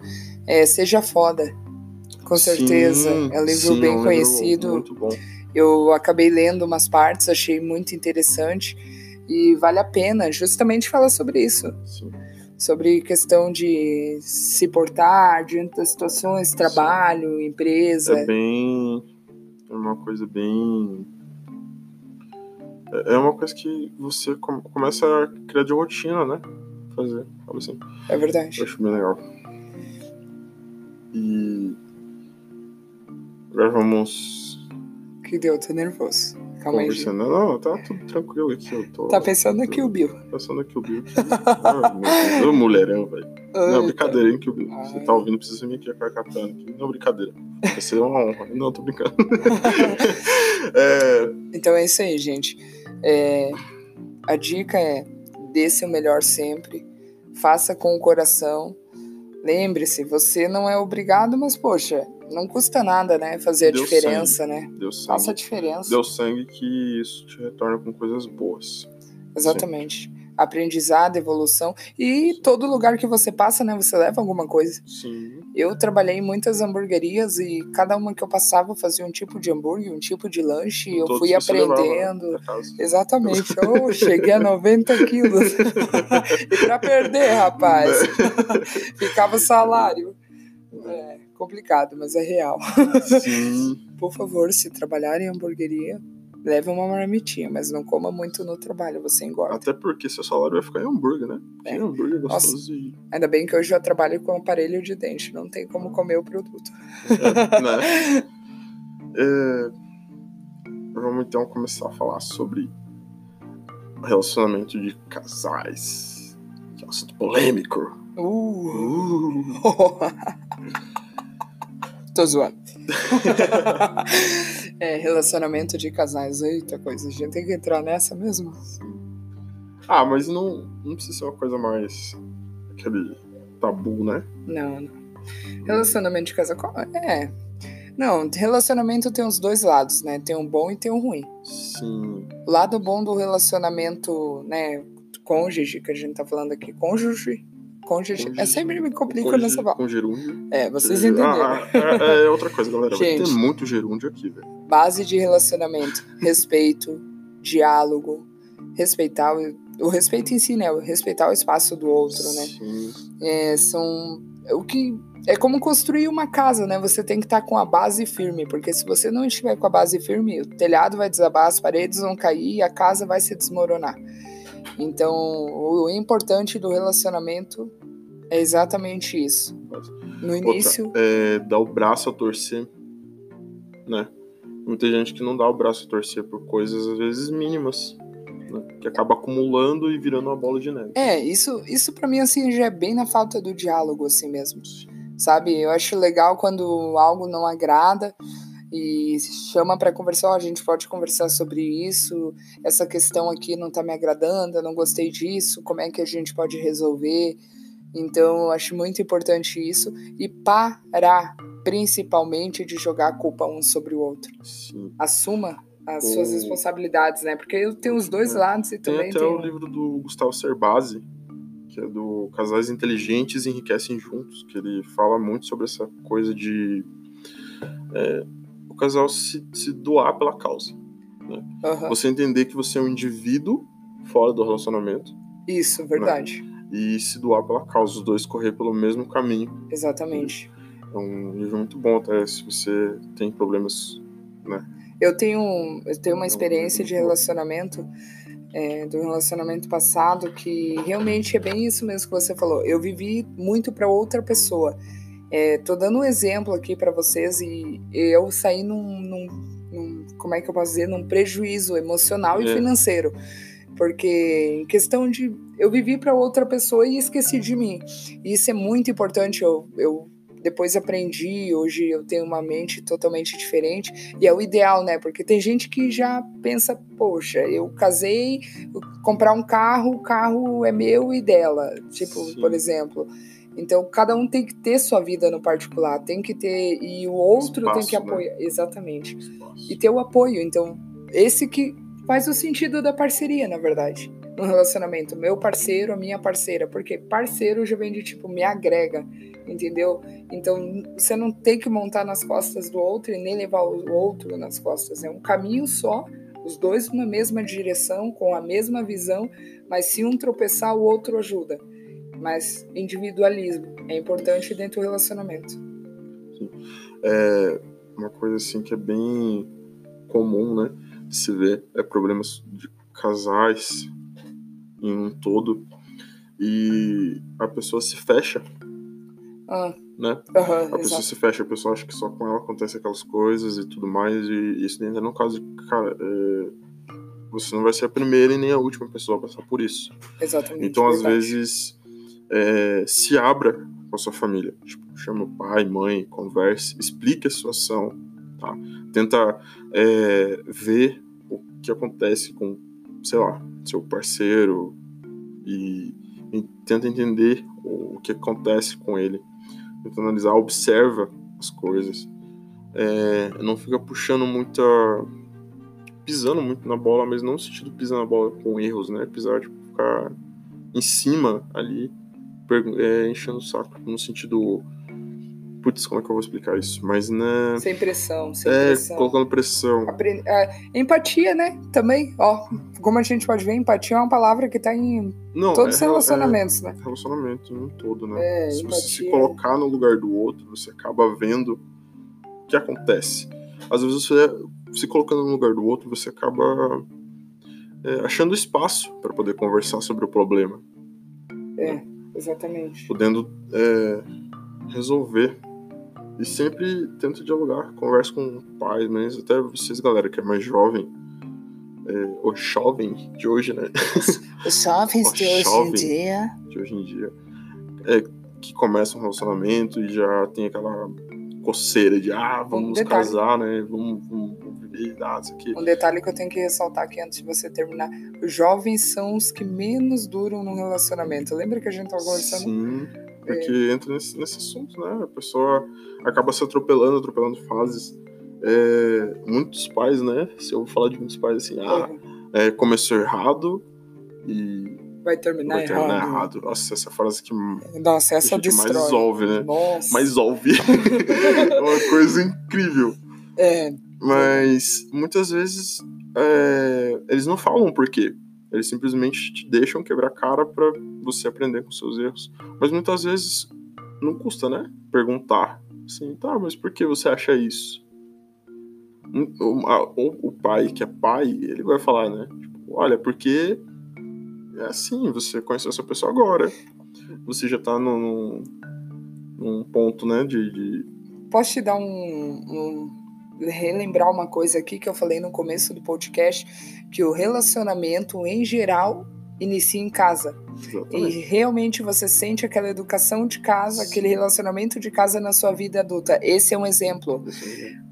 É, Seja Foda, com certeza. Sim, é um livro sim, bem é um conhecido. Livro muito bom. Eu acabei lendo umas partes, achei muito interessante e vale a pena justamente falar sobre isso. Sim. Sobre questão de se portar diante das situações, trabalho, sim. empresa. É bem. É uma coisa bem é, é uma coisa que você começa a criar de rotina, né? Fazer, algo assim. É verdade. Eu acho bem legal. E. Agora vamos. Que deu? Tô nervoso. Calma aí. Não, tá tudo tranquilo aqui. Eu tô, tá pensando aqui o Bill. Pensando aqui o Bill. [laughs] ah, mulherão, velho. Não, brincadeira, hein, que o Bill. Ai. Você tá ouvindo, precisa vir aqui acatando aqui. Não, brincadeira. Vai ser uma honra. Não, tô brincando. [laughs] é... Então é isso aí, gente. É, a dica é: dê seu melhor sempre, faça com o coração. Lembre-se, você não é obrigado, mas poxa, não custa nada, né? Fazer a Deu diferença, sangue. né? Deu sangue. Faça a diferença. Deu sangue que isso te retorna com coisas boas. Exatamente. Sempre aprendizado, evolução. E todo lugar que você passa, né, você leva alguma coisa. Sim. Eu trabalhei em muitas hamburguerias e cada uma que eu passava fazia um tipo de hambúrguer, um tipo de lanche. E eu fui aprendendo. Exatamente. Eu cheguei a 90 quilos. [laughs] e para perder, rapaz, [laughs] ficava salário. É complicado, mas é real. Sim. [laughs] Por favor, se trabalhar em hamburgueria, Leve uma marmitinha, mas não coma muito no trabalho, você engorda. Até porque seu salário vai ficar em hambúrguer, né? É. Em hambúrguer gostoso Nossa, e... Ainda bem que hoje eu trabalho com aparelho de dente, não tem como comer o produto. É, né? [laughs] é... Vamos então começar a falar sobre relacionamento de casais. Que é um assunto polêmico. Uh. uh. [laughs] Tô zoando. [laughs] é, relacionamento de casais, eita coisa, a gente tem que entrar nessa mesmo? Ah, mas não, não precisa ser uma coisa mais aquele tabu, né? Não, não. Relacionamento de casal, é. Não, relacionamento tem os dois lados, né? Tem um bom e tem um ruim. Sim. O lado bom do relacionamento, né, cônjuge, que a gente tá falando aqui, cônjuge, cônjuge. Eu sempre me complico cônjuge, nessa Com gerúndio. É, vocês entenderam. Ah, é, é, outra coisa, galera. Gente, tem muito gerúndio aqui, velho. Base de relacionamento: respeito, diálogo, respeitar o, o respeito em si, né? Respeitar o espaço do outro, né? Sim. É, são. O que. É como construir uma casa, né? Você tem que estar tá com a base firme, porque se você não estiver com a base firme, o telhado vai desabar, as paredes vão cair e a casa vai se desmoronar. Então, o importante do relacionamento é exatamente isso. No início. Outra, é dar o braço a torcer, né? Muita gente que não dá o braço a torcer por coisas, às vezes, mínimas. Né? Que acaba acumulando e virando uma bola de neve. É, isso, isso para mim, assim, já é bem na falta do diálogo, assim mesmo. Sabe? Eu acho legal quando algo não agrada e chama para conversar, oh, a gente pode conversar sobre isso, essa questão aqui não está me agradando, eu não gostei disso, como é que a gente pode resolver? Então, eu acho muito importante isso e parar, principalmente, de jogar a culpa um sobre o outro. Sim. Assuma as o... suas responsabilidades, né? Porque eu tenho os dois é. lados e tem também até tem... o livro do Gustavo Cerbasi, que é do Casais Inteligentes Enriquecem Juntos, que ele fala muito sobre essa coisa de é, o casal se, se doar pela causa. Né? Uhum. Você entender que você é um indivíduo fora do relacionamento. Isso, verdade. Né? E se doar pela causa, os dois correr pelo mesmo caminho. Exatamente. É um livro muito bom, até se você tem problemas, né? Eu tenho, eu tenho uma experiência de relacionamento, é, do relacionamento passado, que realmente é bem isso mesmo que você falou. Eu vivi muito para outra pessoa. É, tô dando um exemplo aqui para vocês e eu saí num, num, num, como é que eu posso dizer, num prejuízo emocional e é. financeiro. Porque em questão de eu vivi para outra pessoa e esqueci de mim. E isso é muito importante. Eu, eu depois aprendi, hoje eu tenho uma mente totalmente diferente e é o ideal, né? Porque tem gente que já pensa, poxa, eu casei, comprar um carro, o carro é meu e dela, tipo, Sim. por exemplo. Então, cada um tem que ter sua vida no particular, tem que ter e o outro Espaço, tem que né? apoiar, né? exatamente. Espaço. E ter o apoio. Então, esse que faz o sentido da parceria, na verdade, no relacionamento, meu parceiro, a minha parceira, porque parceiro já vem de tipo me agrega, entendeu? Então, você não tem que montar nas costas do outro e nem levar o outro nas costas. É um caminho só, os dois na mesma direção, com a mesma visão, mas se um tropeçar, o outro ajuda. Mas individualismo é importante dentro do relacionamento. Sim. É uma coisa assim que é bem comum, né, de se ver, é problemas de casais em um todo e a pessoa se fecha ah. Né? Uhum, a exato. pessoa se fecha, a pessoa acha que só com ela acontece aquelas coisas e tudo mais, e isso entra no caso de, cara, é, você não vai ser a primeira e nem a última pessoa a passar por isso. Exatamente. Então, às vezes, é, se abra com a sua família. Tipo, chama o pai, mãe, converse, explique a situação, tá? Tenta é, ver o que acontece com, sei lá, seu parceiro e, e tenta entender o, o que acontece com ele tenta analisar, observa as coisas. É, não fica puxando muita. pisando muito na bola, mas não no sentido pisar na bola com erros, né? Pisar, tipo, ficar em cima ali, é, enchendo o saco, no sentido Putz, como é que eu vou explicar isso? Mas, né. Sem pressão, sem é, pressão. colocando pressão. Apre... É, empatia, né? Também, ó. Como a gente pode ver, empatia é uma palavra que tá em Não, todos os é, relacionamentos, é, né? Relacionamento em todo, né? É, se empatia. você se colocar no lugar do outro, você acaba vendo o que acontece. Às vezes você se colocando no lugar do outro, você acaba é, achando espaço para poder conversar sobre o problema. É, exatamente. Podendo é, resolver e sempre tento dialogar, converso com pais, mas até vocês, galera, que é mais jovem, é, o jovem de hoje, né? [laughs] Os jovens de hoje em dia. De hoje em dia. É, que começa um relacionamento e já tem aquela coceira de ah, vamos um casar, né? Vamos, vamos, vamos viver ah, isso aqui. Um detalhe que eu tenho que ressaltar aqui antes de você terminar: os jovens são os que menos duram no relacionamento. Lembra que a gente estava conversando? Sim porque é. entra nesse, nesse assunto, né? A pessoa acaba se atropelando, atropelando fases. É, muitos pais, né? Se eu falar de muitos pais assim, ah, é, começou errado e vai terminar, vai terminar errado. errado. Nossa, essa frase que Nossa, essa destrói. mais ouve, né? Nossa. Mais ouve. [laughs] é uma coisa incrível. É. Mas muitas vezes é, eles não falam por quê. Eles simplesmente te deixam quebrar a cara para você aprender com seus erros. Mas muitas vezes não custa, né? Perguntar. Assim, tá, mas por que você acha isso? O, o pai, que é pai, ele vai falar, né? Tipo, olha, porque é assim, você conheceu essa pessoa agora. Você já tá num, num ponto, né, de, de... Posso te dar um, um relembrar uma coisa aqui que eu falei no começo do podcast, que o relacionamento em geral inicia em casa. Exatamente. E realmente você sente aquela educação de casa, Sim. aquele relacionamento de casa na sua vida adulta. Esse é um exemplo.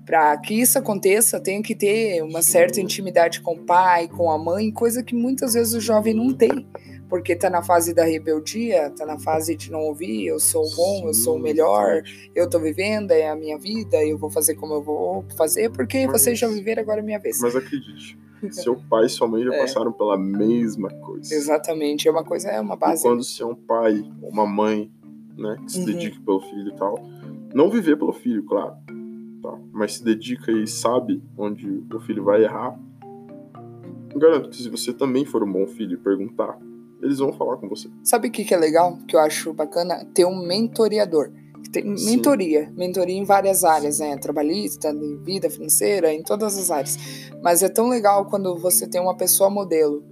Para que isso aconteça, tem que ter uma certa intimidade com o pai, com a mãe, coisa que muitas vezes o jovem não tem porque tá na fase da rebeldia, tá na fase de não ouvir, eu sou bom, eu sou o melhor, eu tô vivendo, é a minha vida, eu vou fazer como eu vou fazer, porque mas, vocês já viveram, agora é minha vez. Mas acredite, [laughs] seu pai e sua mãe já é. passaram pela mesma coisa. Exatamente, é uma coisa, é uma base. E quando você é um pai, uma mãe, né, que se uhum. dedica pelo filho e tal, não viver pelo filho, claro, tá? mas se dedica e sabe onde o filho vai errar, garanto que se você também for um bom filho e perguntar eles vão falar com você. Sabe o que, que é legal? Que eu acho bacana? Ter um mentoriador. Tem mentoria, Sim. mentoria em várias áreas, né? Trabalhista, vida financeira, em todas as áreas. Mas é tão legal quando você tem uma pessoa modelo.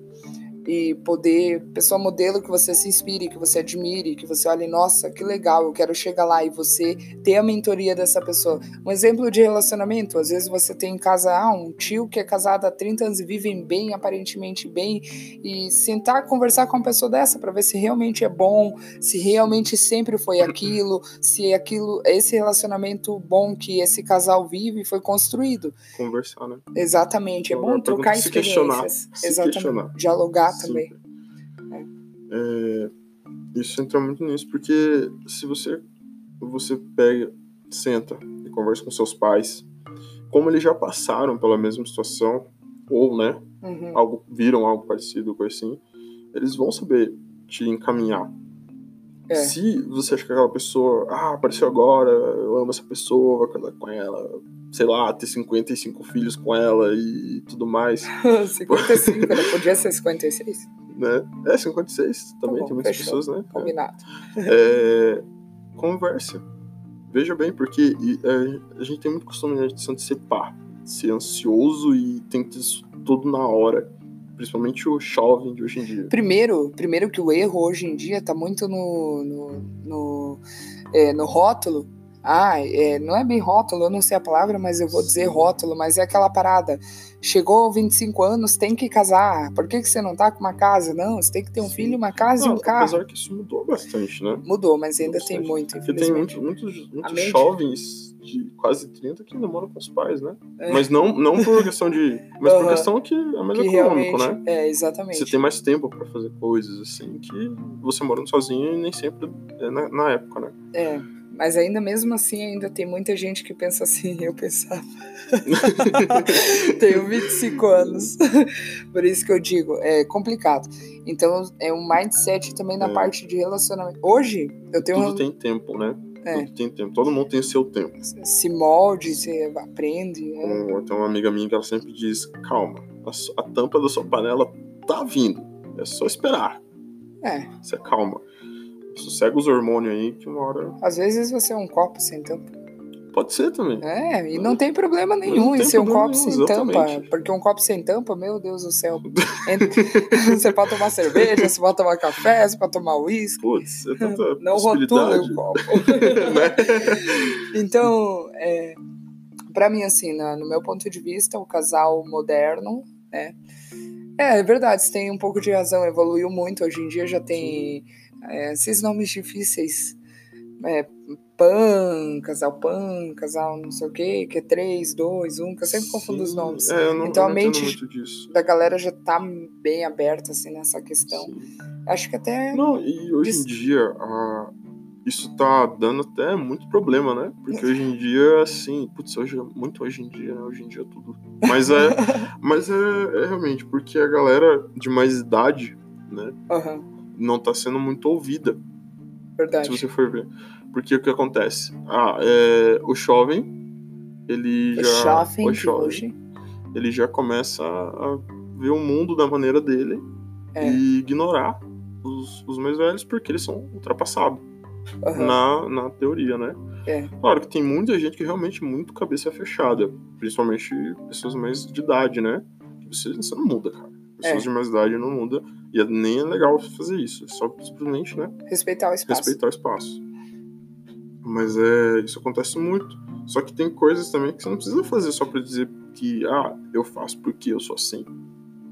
E poder, pessoa modelo que você se inspire, que você admire, que você olhe, nossa, que legal, eu quero chegar lá e você ter a mentoria dessa pessoa. Um exemplo de relacionamento, às vezes você tem em casa ah, um tio que é casado há 30 anos e vivem bem, aparentemente bem, e sentar conversar com uma pessoa dessa para ver se realmente é bom, se realmente sempre foi aquilo, se aquilo, esse relacionamento bom que esse casal vive foi construído. Conversar, né? Exatamente, é bom trocar se experiências. Se Exatamente. Questionar. Dialogar também. É. É, isso entra muito nisso, porque se você, você pega, senta e conversa com seus pais, como eles já passaram pela mesma situação, ou, né, uhum. algo, viram algo parecido com assim, eles vão saber te encaminhar. É. Se você acha que aquela pessoa, ah, apareceu agora, eu amo essa pessoa, vou casar com ela, sei lá, ter 55 filhos com ela e tudo mais. [laughs] 55, né? Podia ser 56. Né? É, 56 também, tá bom, tem muitas fechou. pessoas, né? Combinado. É, conversa. Veja bem, porque é, a gente tem muito costume de se antecipar, ser ansioso e tem que ter isso tudo na hora. Principalmente o jovem de hoje em dia. Primeiro, primeiro que o erro hoje em dia tá muito no, no, no, é, no rótulo ah, é, não é bem rótulo, eu não sei a palavra, mas eu vou dizer rótulo, mas é aquela parada. Chegou 25 anos, tem que casar. Por que, que você não tá com uma casa? Não, você tem que ter um filho, uma casa não, e um carro. Apesar que isso mudou bastante, né? Mudou, mas ainda bastante. tem muito, Porque tem muitos, muitos, muitos jovens de quase 30 que ainda moram com os pais, né? É. Mas não, não por questão de. Mas uhum. por questão que é mais que econômico, né? É, exatamente. Você tem mais tempo para fazer coisas assim que você morando sozinho e nem sempre é na, na época, né? É. Mas ainda mesmo assim, ainda tem muita gente que pensa assim, eu pensava. [laughs] Tenho 25 anos. Por isso que eu digo, é complicado. Então, é um mindset também na é. parte de relacionamento. Hoje, eu tenho. Tudo tem tempo, né? É. Tudo tem tempo. Todo mundo tem seu tempo. Se molde, você aprende. É. Um, tem uma amiga minha que ela sempre diz: calma, a, a tampa da sua panela tá vindo. É só esperar. É. Você calma. Sossega os hormônios aí que uma hora. Às vezes você é um copo sem tampa. Pode ser também. É, e não tem problema nenhum em ser um copo nenhum, sem exatamente. tampa. Porque um copo sem tampa, meu Deus do céu. [laughs] [laughs] você pode tomar cerveja, você pode tomar café, você pode tomar uísque. Putz, é tanta [laughs] Não rotula o copo. né? Então, é, pra mim, assim, no meu ponto de vista, o casal moderno, né? É, é verdade, você tem um pouco de razão, evoluiu muito. Hoje em dia já tem. Sim é, esses nomes difíceis, é, PAN, casal PAN, casal não sei o quê, que é 3, 2, 1, que eu sempre confundo os nomes. É, não, então a mente da galera já tá bem aberta assim nessa questão. Sim. Acho que até. Não, e hoje em dia a, isso tá dando até muito problema, né? Porque hoje em dia, assim, putz, hoje, muito hoje em dia, né? Hoje em dia é tudo. Mas é, [laughs] mas é, é realmente, porque a galera de mais idade, né? Uhum não está sendo muito ouvida. Verdade. Se você for ver. Porque o que acontece? Ah, é, o jovem, ele o já. Jovem o jovem hoje. Ele já começa a ver o mundo da maneira dele é. e ignorar os, os mais velhos porque eles são ultrapassados. Uhum. Na, na teoria, né? É. Claro que tem muita gente que realmente muito cabeça fechada, principalmente pessoas mais de idade, né? Você, você não muda, cara. Pessoas é. de mais idade não muda. E nem é legal fazer isso. É só simplesmente, né? Respeitar o espaço. Respeitar o espaço. Mas é, isso acontece muito. Só que tem coisas também que você não precisa fazer só pra dizer que, ah, eu faço porque eu sou assim.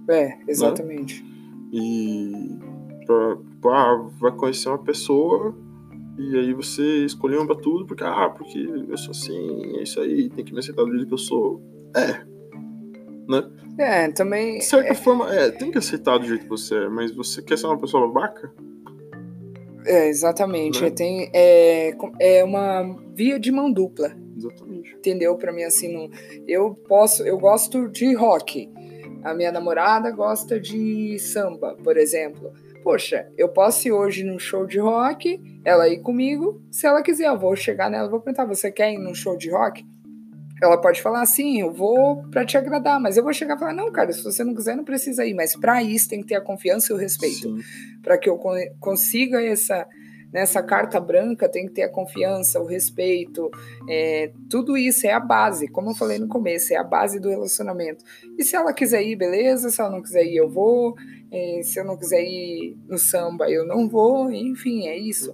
É, exatamente. Né? E pra, ah, vai conhecer uma pessoa e aí você escolheu pra tudo porque, ah, porque eu sou assim, é isso aí, tem que me aceitar do jeito que eu sou. É. Né? É, também. De certa é... forma, é, tem que aceitar do jeito que você é, mas você quer ser uma pessoa babaca? É, exatamente. Né? Tem, é, é uma via de mão dupla. Exatamente. Entendeu? Pra mim, assim, não, eu posso. Eu gosto de rock. A minha namorada gosta de samba, por exemplo. Poxa, eu posso ir hoje num show de rock, ela ir comigo. Se ela quiser, eu vou chegar nela e vou perguntar: você quer ir num show de rock? Ela pode falar assim, eu vou para te agradar, mas eu vou chegar e falar, não, cara, se você não quiser, não precisa ir. Mas para isso tem que ter a confiança e o respeito. Para que eu consiga essa, Nessa carta branca tem que ter a confiança, o respeito, é, tudo isso é a base, como eu falei no começo, é a base do relacionamento. E se ela quiser ir, beleza, se ela não quiser ir, eu vou, é, se eu não quiser ir no samba, eu não vou, enfim, é isso.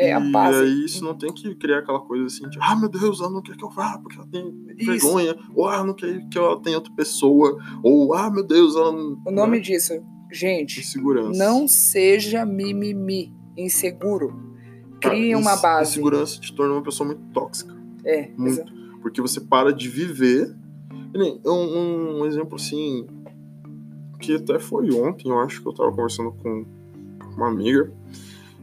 É a. E aí isso não tem que criar aquela coisa assim de, ah, meu Deus, ela não quer que eu vá porque ela tem vergonha, ou ah, não quer que ela tenha outra pessoa, ou ah, meu Deus, ela não. O nome né? disso, gente, não seja mimimi, inseguro. Crie uma base. Insegurança te torna uma pessoa muito tóxica. É, muito. Porque você para de viver. Um, um exemplo assim, que até foi ontem, eu acho que eu tava conversando com uma amiga.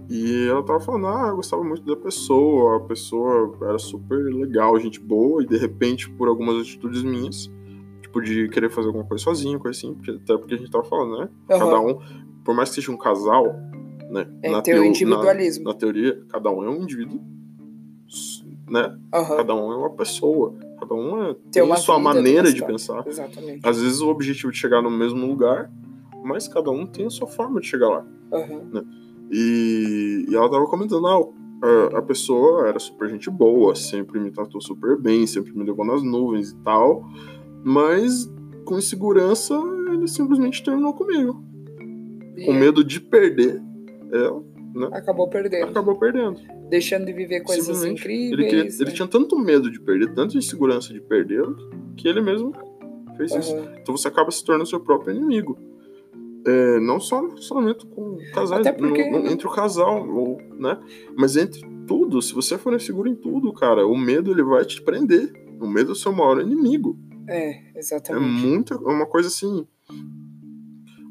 E ela tava falando, ah, eu gostava muito da pessoa, a pessoa era super legal, gente boa, e de repente, por algumas atitudes minhas, tipo, de querer fazer alguma coisa sozinho, coisa assim, até porque a gente tava falando, né? Uhum. Cada um, por mais que seja um casal, né? É, na tem o individualismo. Na, na, teoria, cada um é um indivíduo, né? Uhum. Cada um é uma pessoa, cada um é, tem, tem a sua maneira de pensar. Exatamente. Às vezes o objetivo de chegar no mesmo lugar, mas cada um tem a sua forma de chegar lá. Uhum. Né? E, e ela tava comentando, ah, a, a, pessoa era super gente boa, sempre me tratou super bem, sempre me levou nas nuvens e tal, mas com insegurança ele simplesmente terminou comigo. E com é. medo de perder ela, né? Acabou perdendo. Acabou perdendo. Deixando de viver coisas incríveis. Ele, queria, né? ele, tinha tanto medo de perder, tanta insegurança de perder, que ele mesmo fez uhum. isso. Então você acaba se tornando seu próprio inimigo. É, não só no relacionamento com casais, porque... no, no, entre o casal, ou, né? Mas entre tudo, se você for inseguro em tudo, cara, o medo ele vai te prender. O medo é o seu maior inimigo. É, exatamente. É muito, é uma coisa assim.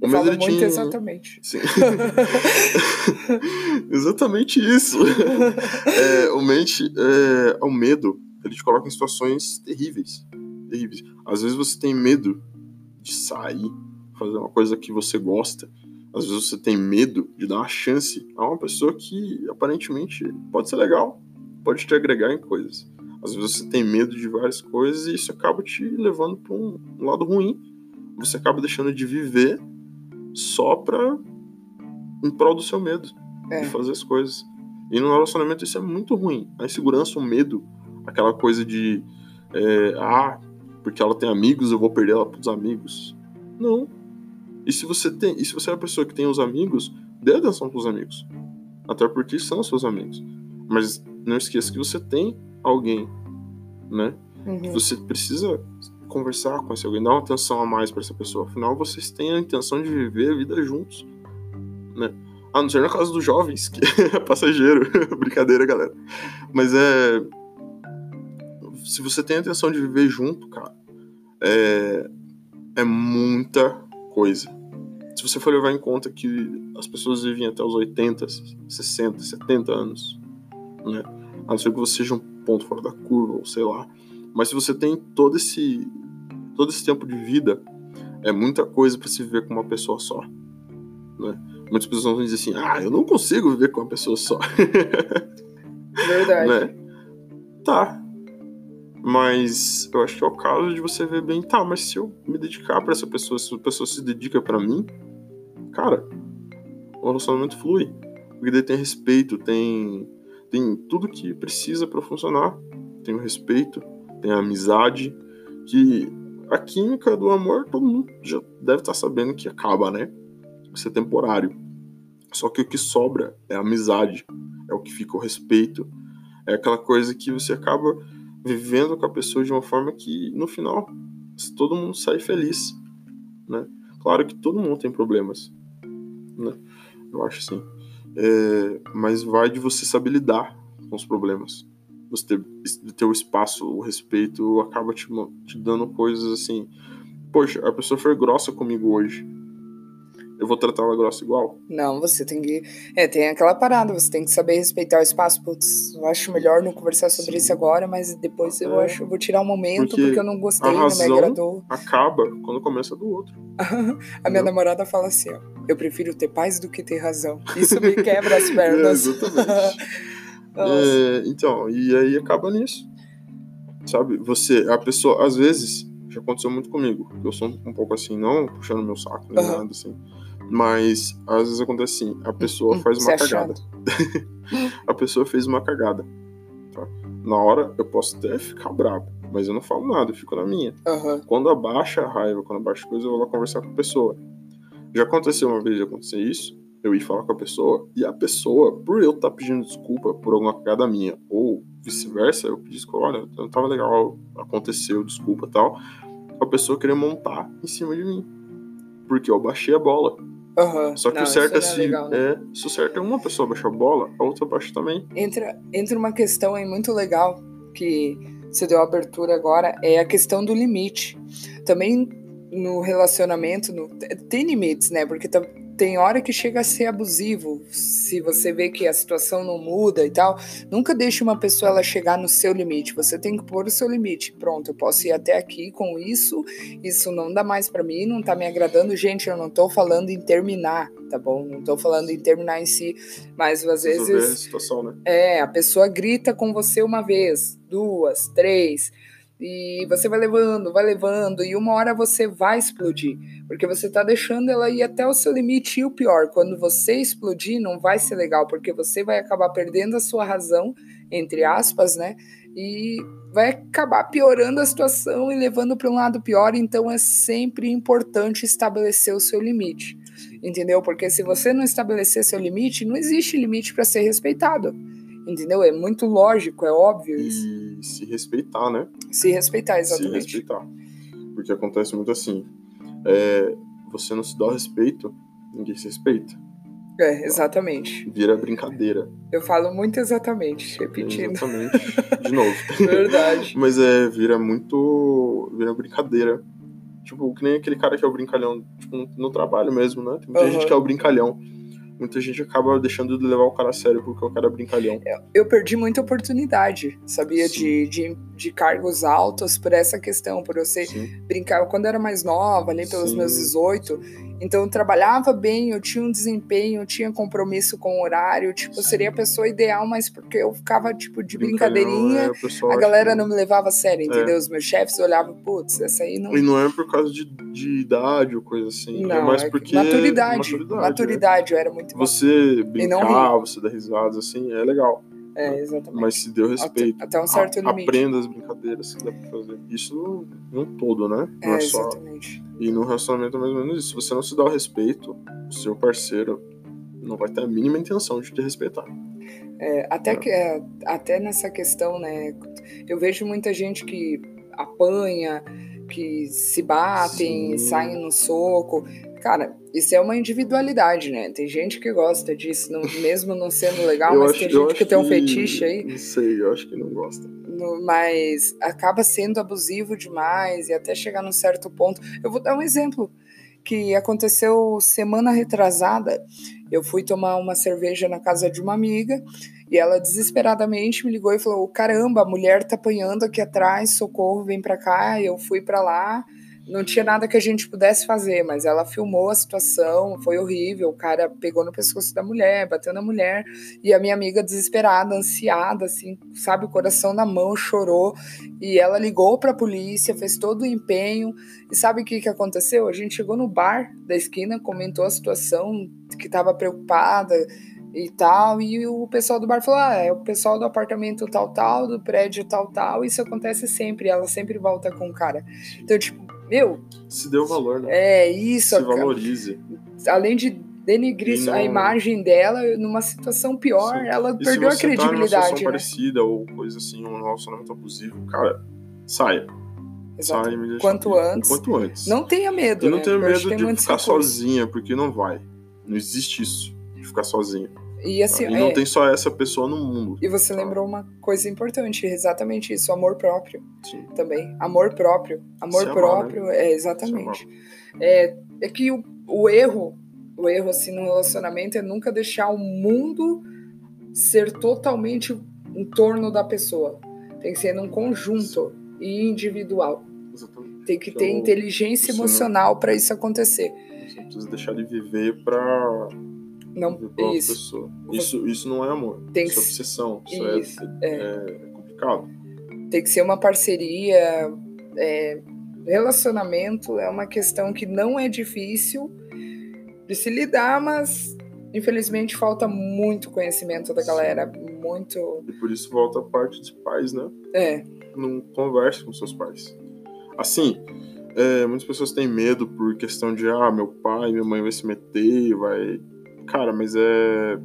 O medo muito exatamente. Sim. [laughs] exatamente isso. [laughs] é, o, mente, é, o medo, ele te coloca em situações terríveis. Terríveis. Às vezes você tem medo de sair, fazer uma coisa que você gosta. Às vezes você tem medo de dar uma chance a uma pessoa que aparentemente pode ser legal, pode te agregar em coisas. Às vezes você tem medo de várias coisas e isso acaba te levando para um lado ruim. Você acaba deixando de viver só pra em prol do seu medo é. de fazer as coisas. E no relacionamento isso é muito ruim. A insegurança, o medo, aquela coisa de é, ah, porque ela tem amigos, eu vou perder ela pros amigos. Não. E se você tem, e se você é a pessoa que tem os amigos, dê atenção pros amigos. Até porque são seus amigos. Mas não esqueça que você tem alguém, né? Uhum. Você precisa conversar com esse alguém, dar uma atenção a mais para essa pessoa. Afinal, vocês têm a intenção de viver a vida juntos, né? A não ser no caso dos jovens, que [laughs] é passageiro. [laughs] Brincadeira, galera. Mas é. Se você tem a intenção de viver junto, cara, é. É muita coisa se você for levar em conta que as pessoas vivem até os 80, 60, 70 anos, né? A não ser que você seja um ponto fora da curva, ou sei lá. Mas se você tem todo esse todo esse tempo de vida, é muita coisa para se viver com uma pessoa só, né? Muitas pessoas vão dizer assim: "Ah, eu não consigo viver com uma pessoa só". [laughs] Verdade. né? Tá. Mas eu acho que é o caso de você ver bem, tá, mas se eu me dedicar para essa pessoa, se a pessoa se dedica para mim, cara, o relacionamento flui. Porque daí tem respeito, tem, tem tudo que precisa para funcionar. Tem o respeito, tem a amizade, que a química do amor todo mundo já deve estar tá sabendo que acaba, né? Isso é temporário. Só que o que sobra é a amizade, é o que fica o respeito, é aquela coisa que você acaba vivendo com a pessoa de uma forma que no final todo mundo sai feliz, né? Claro que todo mundo tem problemas, né? Eu acho assim. É, mas vai de você saber lidar com os problemas. Você ter, ter o espaço, o respeito, acaba te, te dando coisas assim. Poxa, a pessoa foi grossa comigo hoje eu vou tratar ela grossa igual? Não, você tem que. É, tem aquela parada, você tem que saber respeitar o espaço. Putz, eu acho melhor não conversar sobre Sim. isso agora, mas depois eu é. acho eu vou tirar um momento porque, porque eu não gostei, não me agradou. Acaba quando começa do outro. [laughs] a minha namorada fala assim, ó. Eu prefiro ter paz do que ter razão. Isso me quebra as [laughs] pernas. é, exatamente. [laughs] é, então, e aí acaba nisso. Sabe, você, a pessoa, às vezes, já aconteceu muito comigo. Eu sou um pouco assim, não puxando meu saco, nem uhum. nada assim. Mas às vezes acontece assim, a pessoa hum, faz uma cagada. [laughs] a pessoa fez uma cagada. Tá? Na hora eu posso até ficar bravo, mas eu não falo nada, eu fico na minha. Aham. Quando abaixa a raiva, quando abaixa a coisa, eu vou lá conversar com a pessoa. Já aconteceu uma vez de acontecer isso, eu ir falar com a pessoa, e a pessoa, por eu estar pedindo desculpa por alguma cagada minha, ou vice-versa, eu pedi desculpa, olha, não tava legal, aconteceu, desculpa tal, a pessoa queria montar em cima de mim. Porque eu baixei a bola. Aham. Só que Não, o certo é se, legal, né? é, se o certo é uma pessoa baixar a bola, a outra baixa também. Entra, entra uma questão aí muito legal que você deu abertura agora, é a questão do limite. Também no relacionamento, no- tem limites, né? Porque tem hora que chega a ser abusivo. Se você vê que a situação não muda e tal, nunca deixe uma pessoa ela chegar no seu limite. Você tem que pôr o seu limite. Pronto, eu posso ir até aqui com isso. Isso não dá mais pra mim, não tá me agradando. Gente, eu não tô falando em terminar, tá bom? Não tô falando em terminar em si, mas às Resolver a vezes situação, né? é, a pessoa grita com você uma vez, duas, três, e você vai levando, vai levando, e uma hora você vai explodir, porque você tá deixando ela ir até o seu limite. E o pior, quando você explodir, não vai ser legal, porque você vai acabar perdendo a sua razão, entre aspas, né? E vai acabar piorando a situação e levando para um lado pior. Então é sempre importante estabelecer o seu limite, entendeu? Porque se você não estabelecer seu limite, não existe limite para ser respeitado. Entendeu? É muito lógico, é óbvio isso. E se respeitar, né? Se respeitar, Se exatamente. respeitar. Porque acontece muito assim. é, você não se dá o respeito, ninguém se respeita. É, exatamente. Vira brincadeira. Eu falo muito exatamente, repetindo. Exatamente. De [laughs] novo. Verdade. Mas é, vira muito. Vira brincadeira. Tipo, que nem aquele cara que é o brincalhão, tipo, no, trabalho mesmo, né? Tem muita Aham. gente que é o brincalhão. Muita gente acaba deixando de levar o cara a sério porque o cara é brincalhão. Eu perdi muita oportunidade, sabia? De, de, de cargos altos por essa questão, por eu ser Sim. brincar quando eu era mais nova, ali pelos Sim. meus 18. Então eu trabalhava bem, eu tinha um desempenho, eu tinha compromisso com o horário, tipo, eu seria a pessoa ideal, mas porque eu ficava tipo de brincadeirinha, é, a galera que- não me levava a sério, É. entendeu? Os meus chefes olhavam, putz, essa aí não E não é por causa de, de idade ou coisa assim. Não, é mais é porque. maturidade. Maturidade. Maturidade, é. eu era muito Você brincar, você dar risadas assim, é legal. É, exatamente. Mas se deu respeito. até um certo a- limite. Aprenda as brincadeiras que dá pra fazer. Isso no todo, né? Não É, é só. exatamente. E no relacionamento é mais ou menos isso. Se você não se dá o respeito, o seu parceiro não vai ter a mínima intenção de te respeitar. É, até, É. que, até nessa questão, né? Eu vejo muita gente que apanha, que se batem, Sim. saem no soco. Cara, isso é uma individualidade, né? Tem gente que gosta disso, não- mesmo não sendo legal, Eu mas acho- tem gente que acho tem um fetiche aí. Não sei, eu acho que não gosta. No- mas acaba sendo abusivo demais e até chegar num certo ponto. Eu vou dar um exemplo que aconteceu semana retrasada. Eu fui tomar uma cerveja na casa de uma amiga e ela desesperadamente me ligou e falou: "Caramba, a mulher tá apanhando aqui atrás, socorro, vem pra cá". Eu fui pra lá. Não tinha nada que a gente pudesse fazer, mas ela filmou a situação, foi horrível. O cara pegou no pescoço da mulher, bateu na mulher, e a minha amiga desesperada, ansiada, assim, sabe, o coração na mão, chorou. E ela ligou para a polícia, fez todo o empenho. E sabe o que, que aconteceu? A gente chegou no bar da esquina, comentou a situação, que estava preocupada e tal. E o pessoal do bar falou: ah, é o pessoal do apartamento tal, tal, do prédio tal, tal. Isso acontece sempre. Ela sempre volta com o cara. Então, tipo, meu, Se deu valor, né? é isso. Se valorize. além de denigrir não- a imagem dela numa situação pior, Sim. ela E perdeu a você tá numa credibilidade, situação né? parecida ou coisa assim, um relacionamento abusivo, cara, saia. Exato. Saia imediatamente. Quanto antes. Quanto antes. Não tenha medo, E não né? tenha medo de ficar sozinha, porque não vai. Não existe isso, de ficar sozinha. E assim, e não é, tem só essa pessoa no mundo. e você lembrou uma coisa importante, exatamente isso, amor próprio Sim. também. Amor próprio. Amor amar, próprio, é Se exatamente. É, é que o, o erro, o erro assim no relacionamento é nunca deixar o mundo ser totalmente em torno da pessoa. Tem que ser num conjunto e individual. Exatamente. Tem que Que ter é o- inteligência não- emocional para isso acontecer. Você precisa deixar de viver pra Não, pra outra isso. pessoa. Isso, isso não é amor. Tem isso é obsessão. Isso, é- Isso, é, é. é complicado. Tem que ser uma parceria. é, relacionamento é uma questão que não é difícil de se lidar, mas infelizmente falta muito conhecimento da galera, muito. E por isso volta a parte dos pais, né? É. Não converse com seus pais. Assim, é, muitas pessoas têm medo por questão de, ah, meu pai, minha mãe vai se meter, vai. Cara, mas é.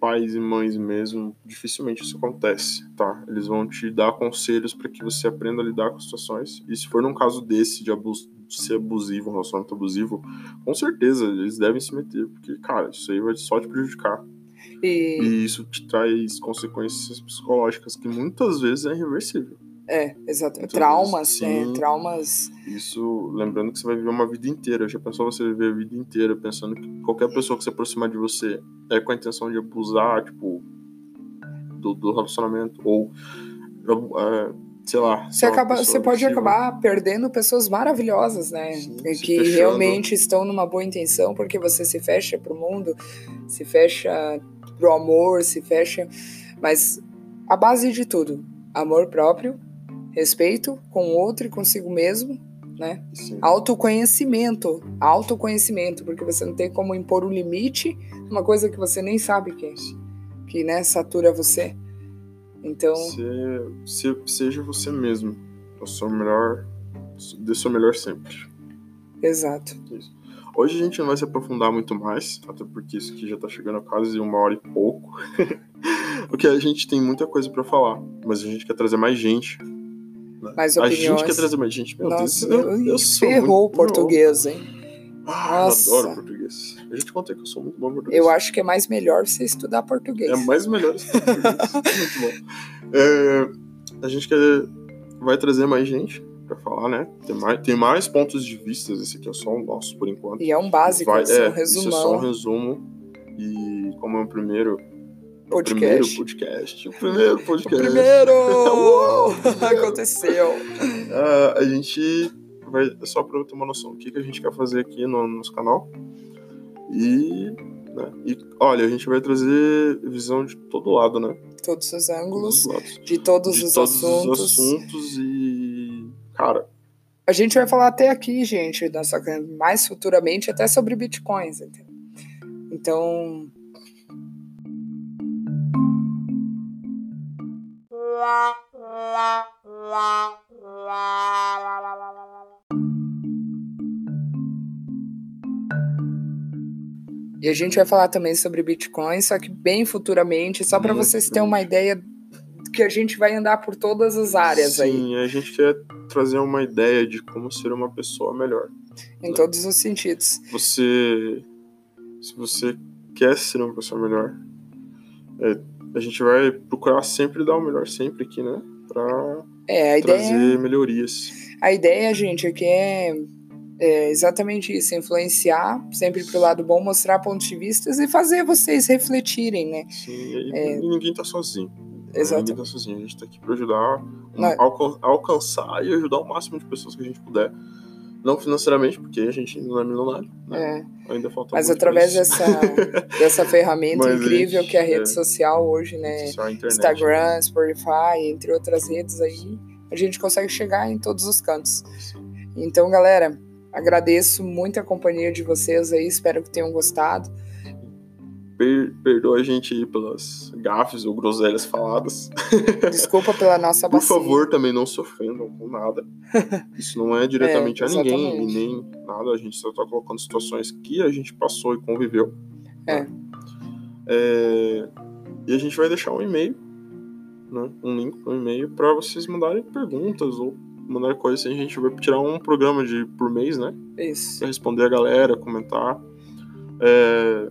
Pais e mães mesmo, dificilmente isso acontece, tá? Eles vão te dar conselhos para que você aprenda a lidar com situações. E se for num caso desse, de, abuso, de ser abusivo, um relacionamento abusivo, com certeza eles devem se meter, porque, cara, isso aí vai só te prejudicar. E, E isso te traz consequências psicológicas que muitas vezes é irreversível. É, exato. Então, Traumas, né? sim. Traumas. Isso, lembrando que você vai viver uma vida inteira. Já pensou você viver a vida inteira pensando que qualquer pessoa que se aproximar de você é com a intenção de abusar, tipo, do, do relacionamento, ou, é, sei lá. Você, acaba, você pode acabar perdendo pessoas maravilhosas, né? Sim, que realmente estão numa boa intenção, porque você se fecha pro mundo, se fecha pro amor, se fecha. Mas a base de tudo: amor próprio, respeito com o outro e consigo mesmo, né? Sim. Autoconhecimento. Autoconhecimento, porque você não tem como impor um limite numa coisa que você nem sabe que é. Que, né, satura você. Então, Se- se- seja você mesmo. O seu melhor. Dê seu melhor sempre. exato. Hoje a gente não vai se aprofundar muito mais, até porque isso aqui já tá chegando a quase uma hora e pouco. [laughs] porque a gente tem muita coisa pra falar, mas a gente quer trazer mais gente. Mais a opiniões. gente quer trazer mais gente. Meu Nossa, Deus, eu, eu sou ferrou o português, hein? bom. Ah, Nossa. eu adoro português. Eu já te contei que eu sou muito bom em português. Eu acho que é mais melhor você estudar português. É mais melhor esse português. [laughs] muito bom. É, a gente quer, vai trazer mais gente pra falar, né? Tem mais, tem mais pontos de vista. Esse aqui é só o nosso por enquanto. E é um básico, Vai- é, um é, isso é só um resumão. resumo. E como é o primeiro, Podcast. primeiro podcast. O primeiro podcast. [laughs] Primeiro! Uou, [laughs] Aconteceu. Ah, a gente vai. Só pra eu ter uma noção do que, que a gente quer fazer aqui no nosso canal. E. né, e olha, a gente vai trazer visão de todo lado, né? Todos os ângulos, Todos os de todos, de os, todos assuntos. os assuntos e. Cara, A gente vai falar até aqui, gente, nossa, mais futuramente, até sobre bitcoins. entendeu? Então, e a gente vai falar também sobre bitcoins, só que bem futuramente, só para vocês terem uma ideia que a gente vai andar por todas as áreas aí, sim, a gente quer trazer uma ideia de como ser uma pessoa melhor. em todos os sentidos. Você. Se você quer ser uma pessoa melhor, é, a gente vai procurar sempre dar o melhor sempre aqui, né? Pra É, a ideia trazer melhorias. A ideia, gente, é que é, é exatamente isso, influenciar sempre pro lado bom, mostrar pontos de vista e fazer vocês refletirem, né? Sim, É. ninguém tá sozinho. né? Exato. Ninguém tá sozinho. A gente tá aqui pra ajudar, a alcan- alcançar e ajudar o máximo de pessoas que a gente puder. Não financeiramente, porque a gente não é milionário, né? É, Ainda falta mas através dessa, dessa ferramenta [laughs] Mas, incrível gente, que é a rede é. social hoje, né? Internet. Instagram, Spotify, entre outras redes aí, a gente consegue chegar em todos os cantos. Então, galera, agradeço muito a companhia de vocês aí, espero que tenham gostado. Per perdoa a gente aí pelas gafes ou groselhas faladas. [laughs] Desculpa pela nossa Por bacia. favor, também não se ofendam com nada. [laughs] Isso não é diretamente É, a ninguém e nem nada. A gente só tá colocando situações que a gente passou e conviveu. É. né? É, E a gente vai deixar um e-mail, né? um link para um e-mail para vocês mandarem perguntas ou mandarem coisas. assim. A gente vai tirar um programa de por mês, né? Isso. Pra responder a galera, comentar. É,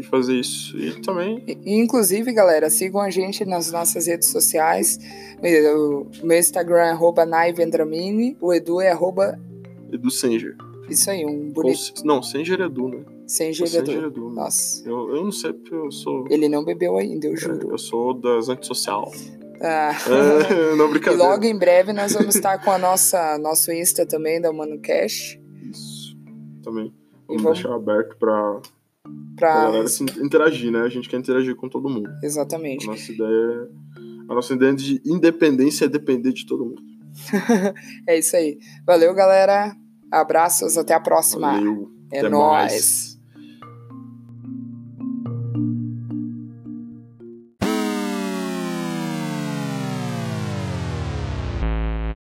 E fazer isso. E também E, Inclusive, galera, sigam a gente nas nossas redes sociais. O meu Instagram é arroba naivendramini, o Edu é arroba, Edu Senger. isso aí, um Ou bonito, se- Não, Senger Edu, né? sem Ou Edu. Senger Edu. né? Nossa, Eu, eu não sei porque eu sou. ele não bebeu ainda, eu juro. Eu sou das antissocial. Ah. É, [laughs] não, E brincadeira. logo em breve nós vamos estar com a nossa nosso Insta também da Mano Cash Isso. Também. E Vamos, vamos- deixar aberto pra, pra para galera se interagir, né? A gente quer interagir com todo mundo. A exatamente. nossa ideia é. A nossa ideia de independência é depender de todo mundo. [laughs] É isso aí. Valeu, galera. Abraços, até a próxima. Valeu. É até nóis. mais.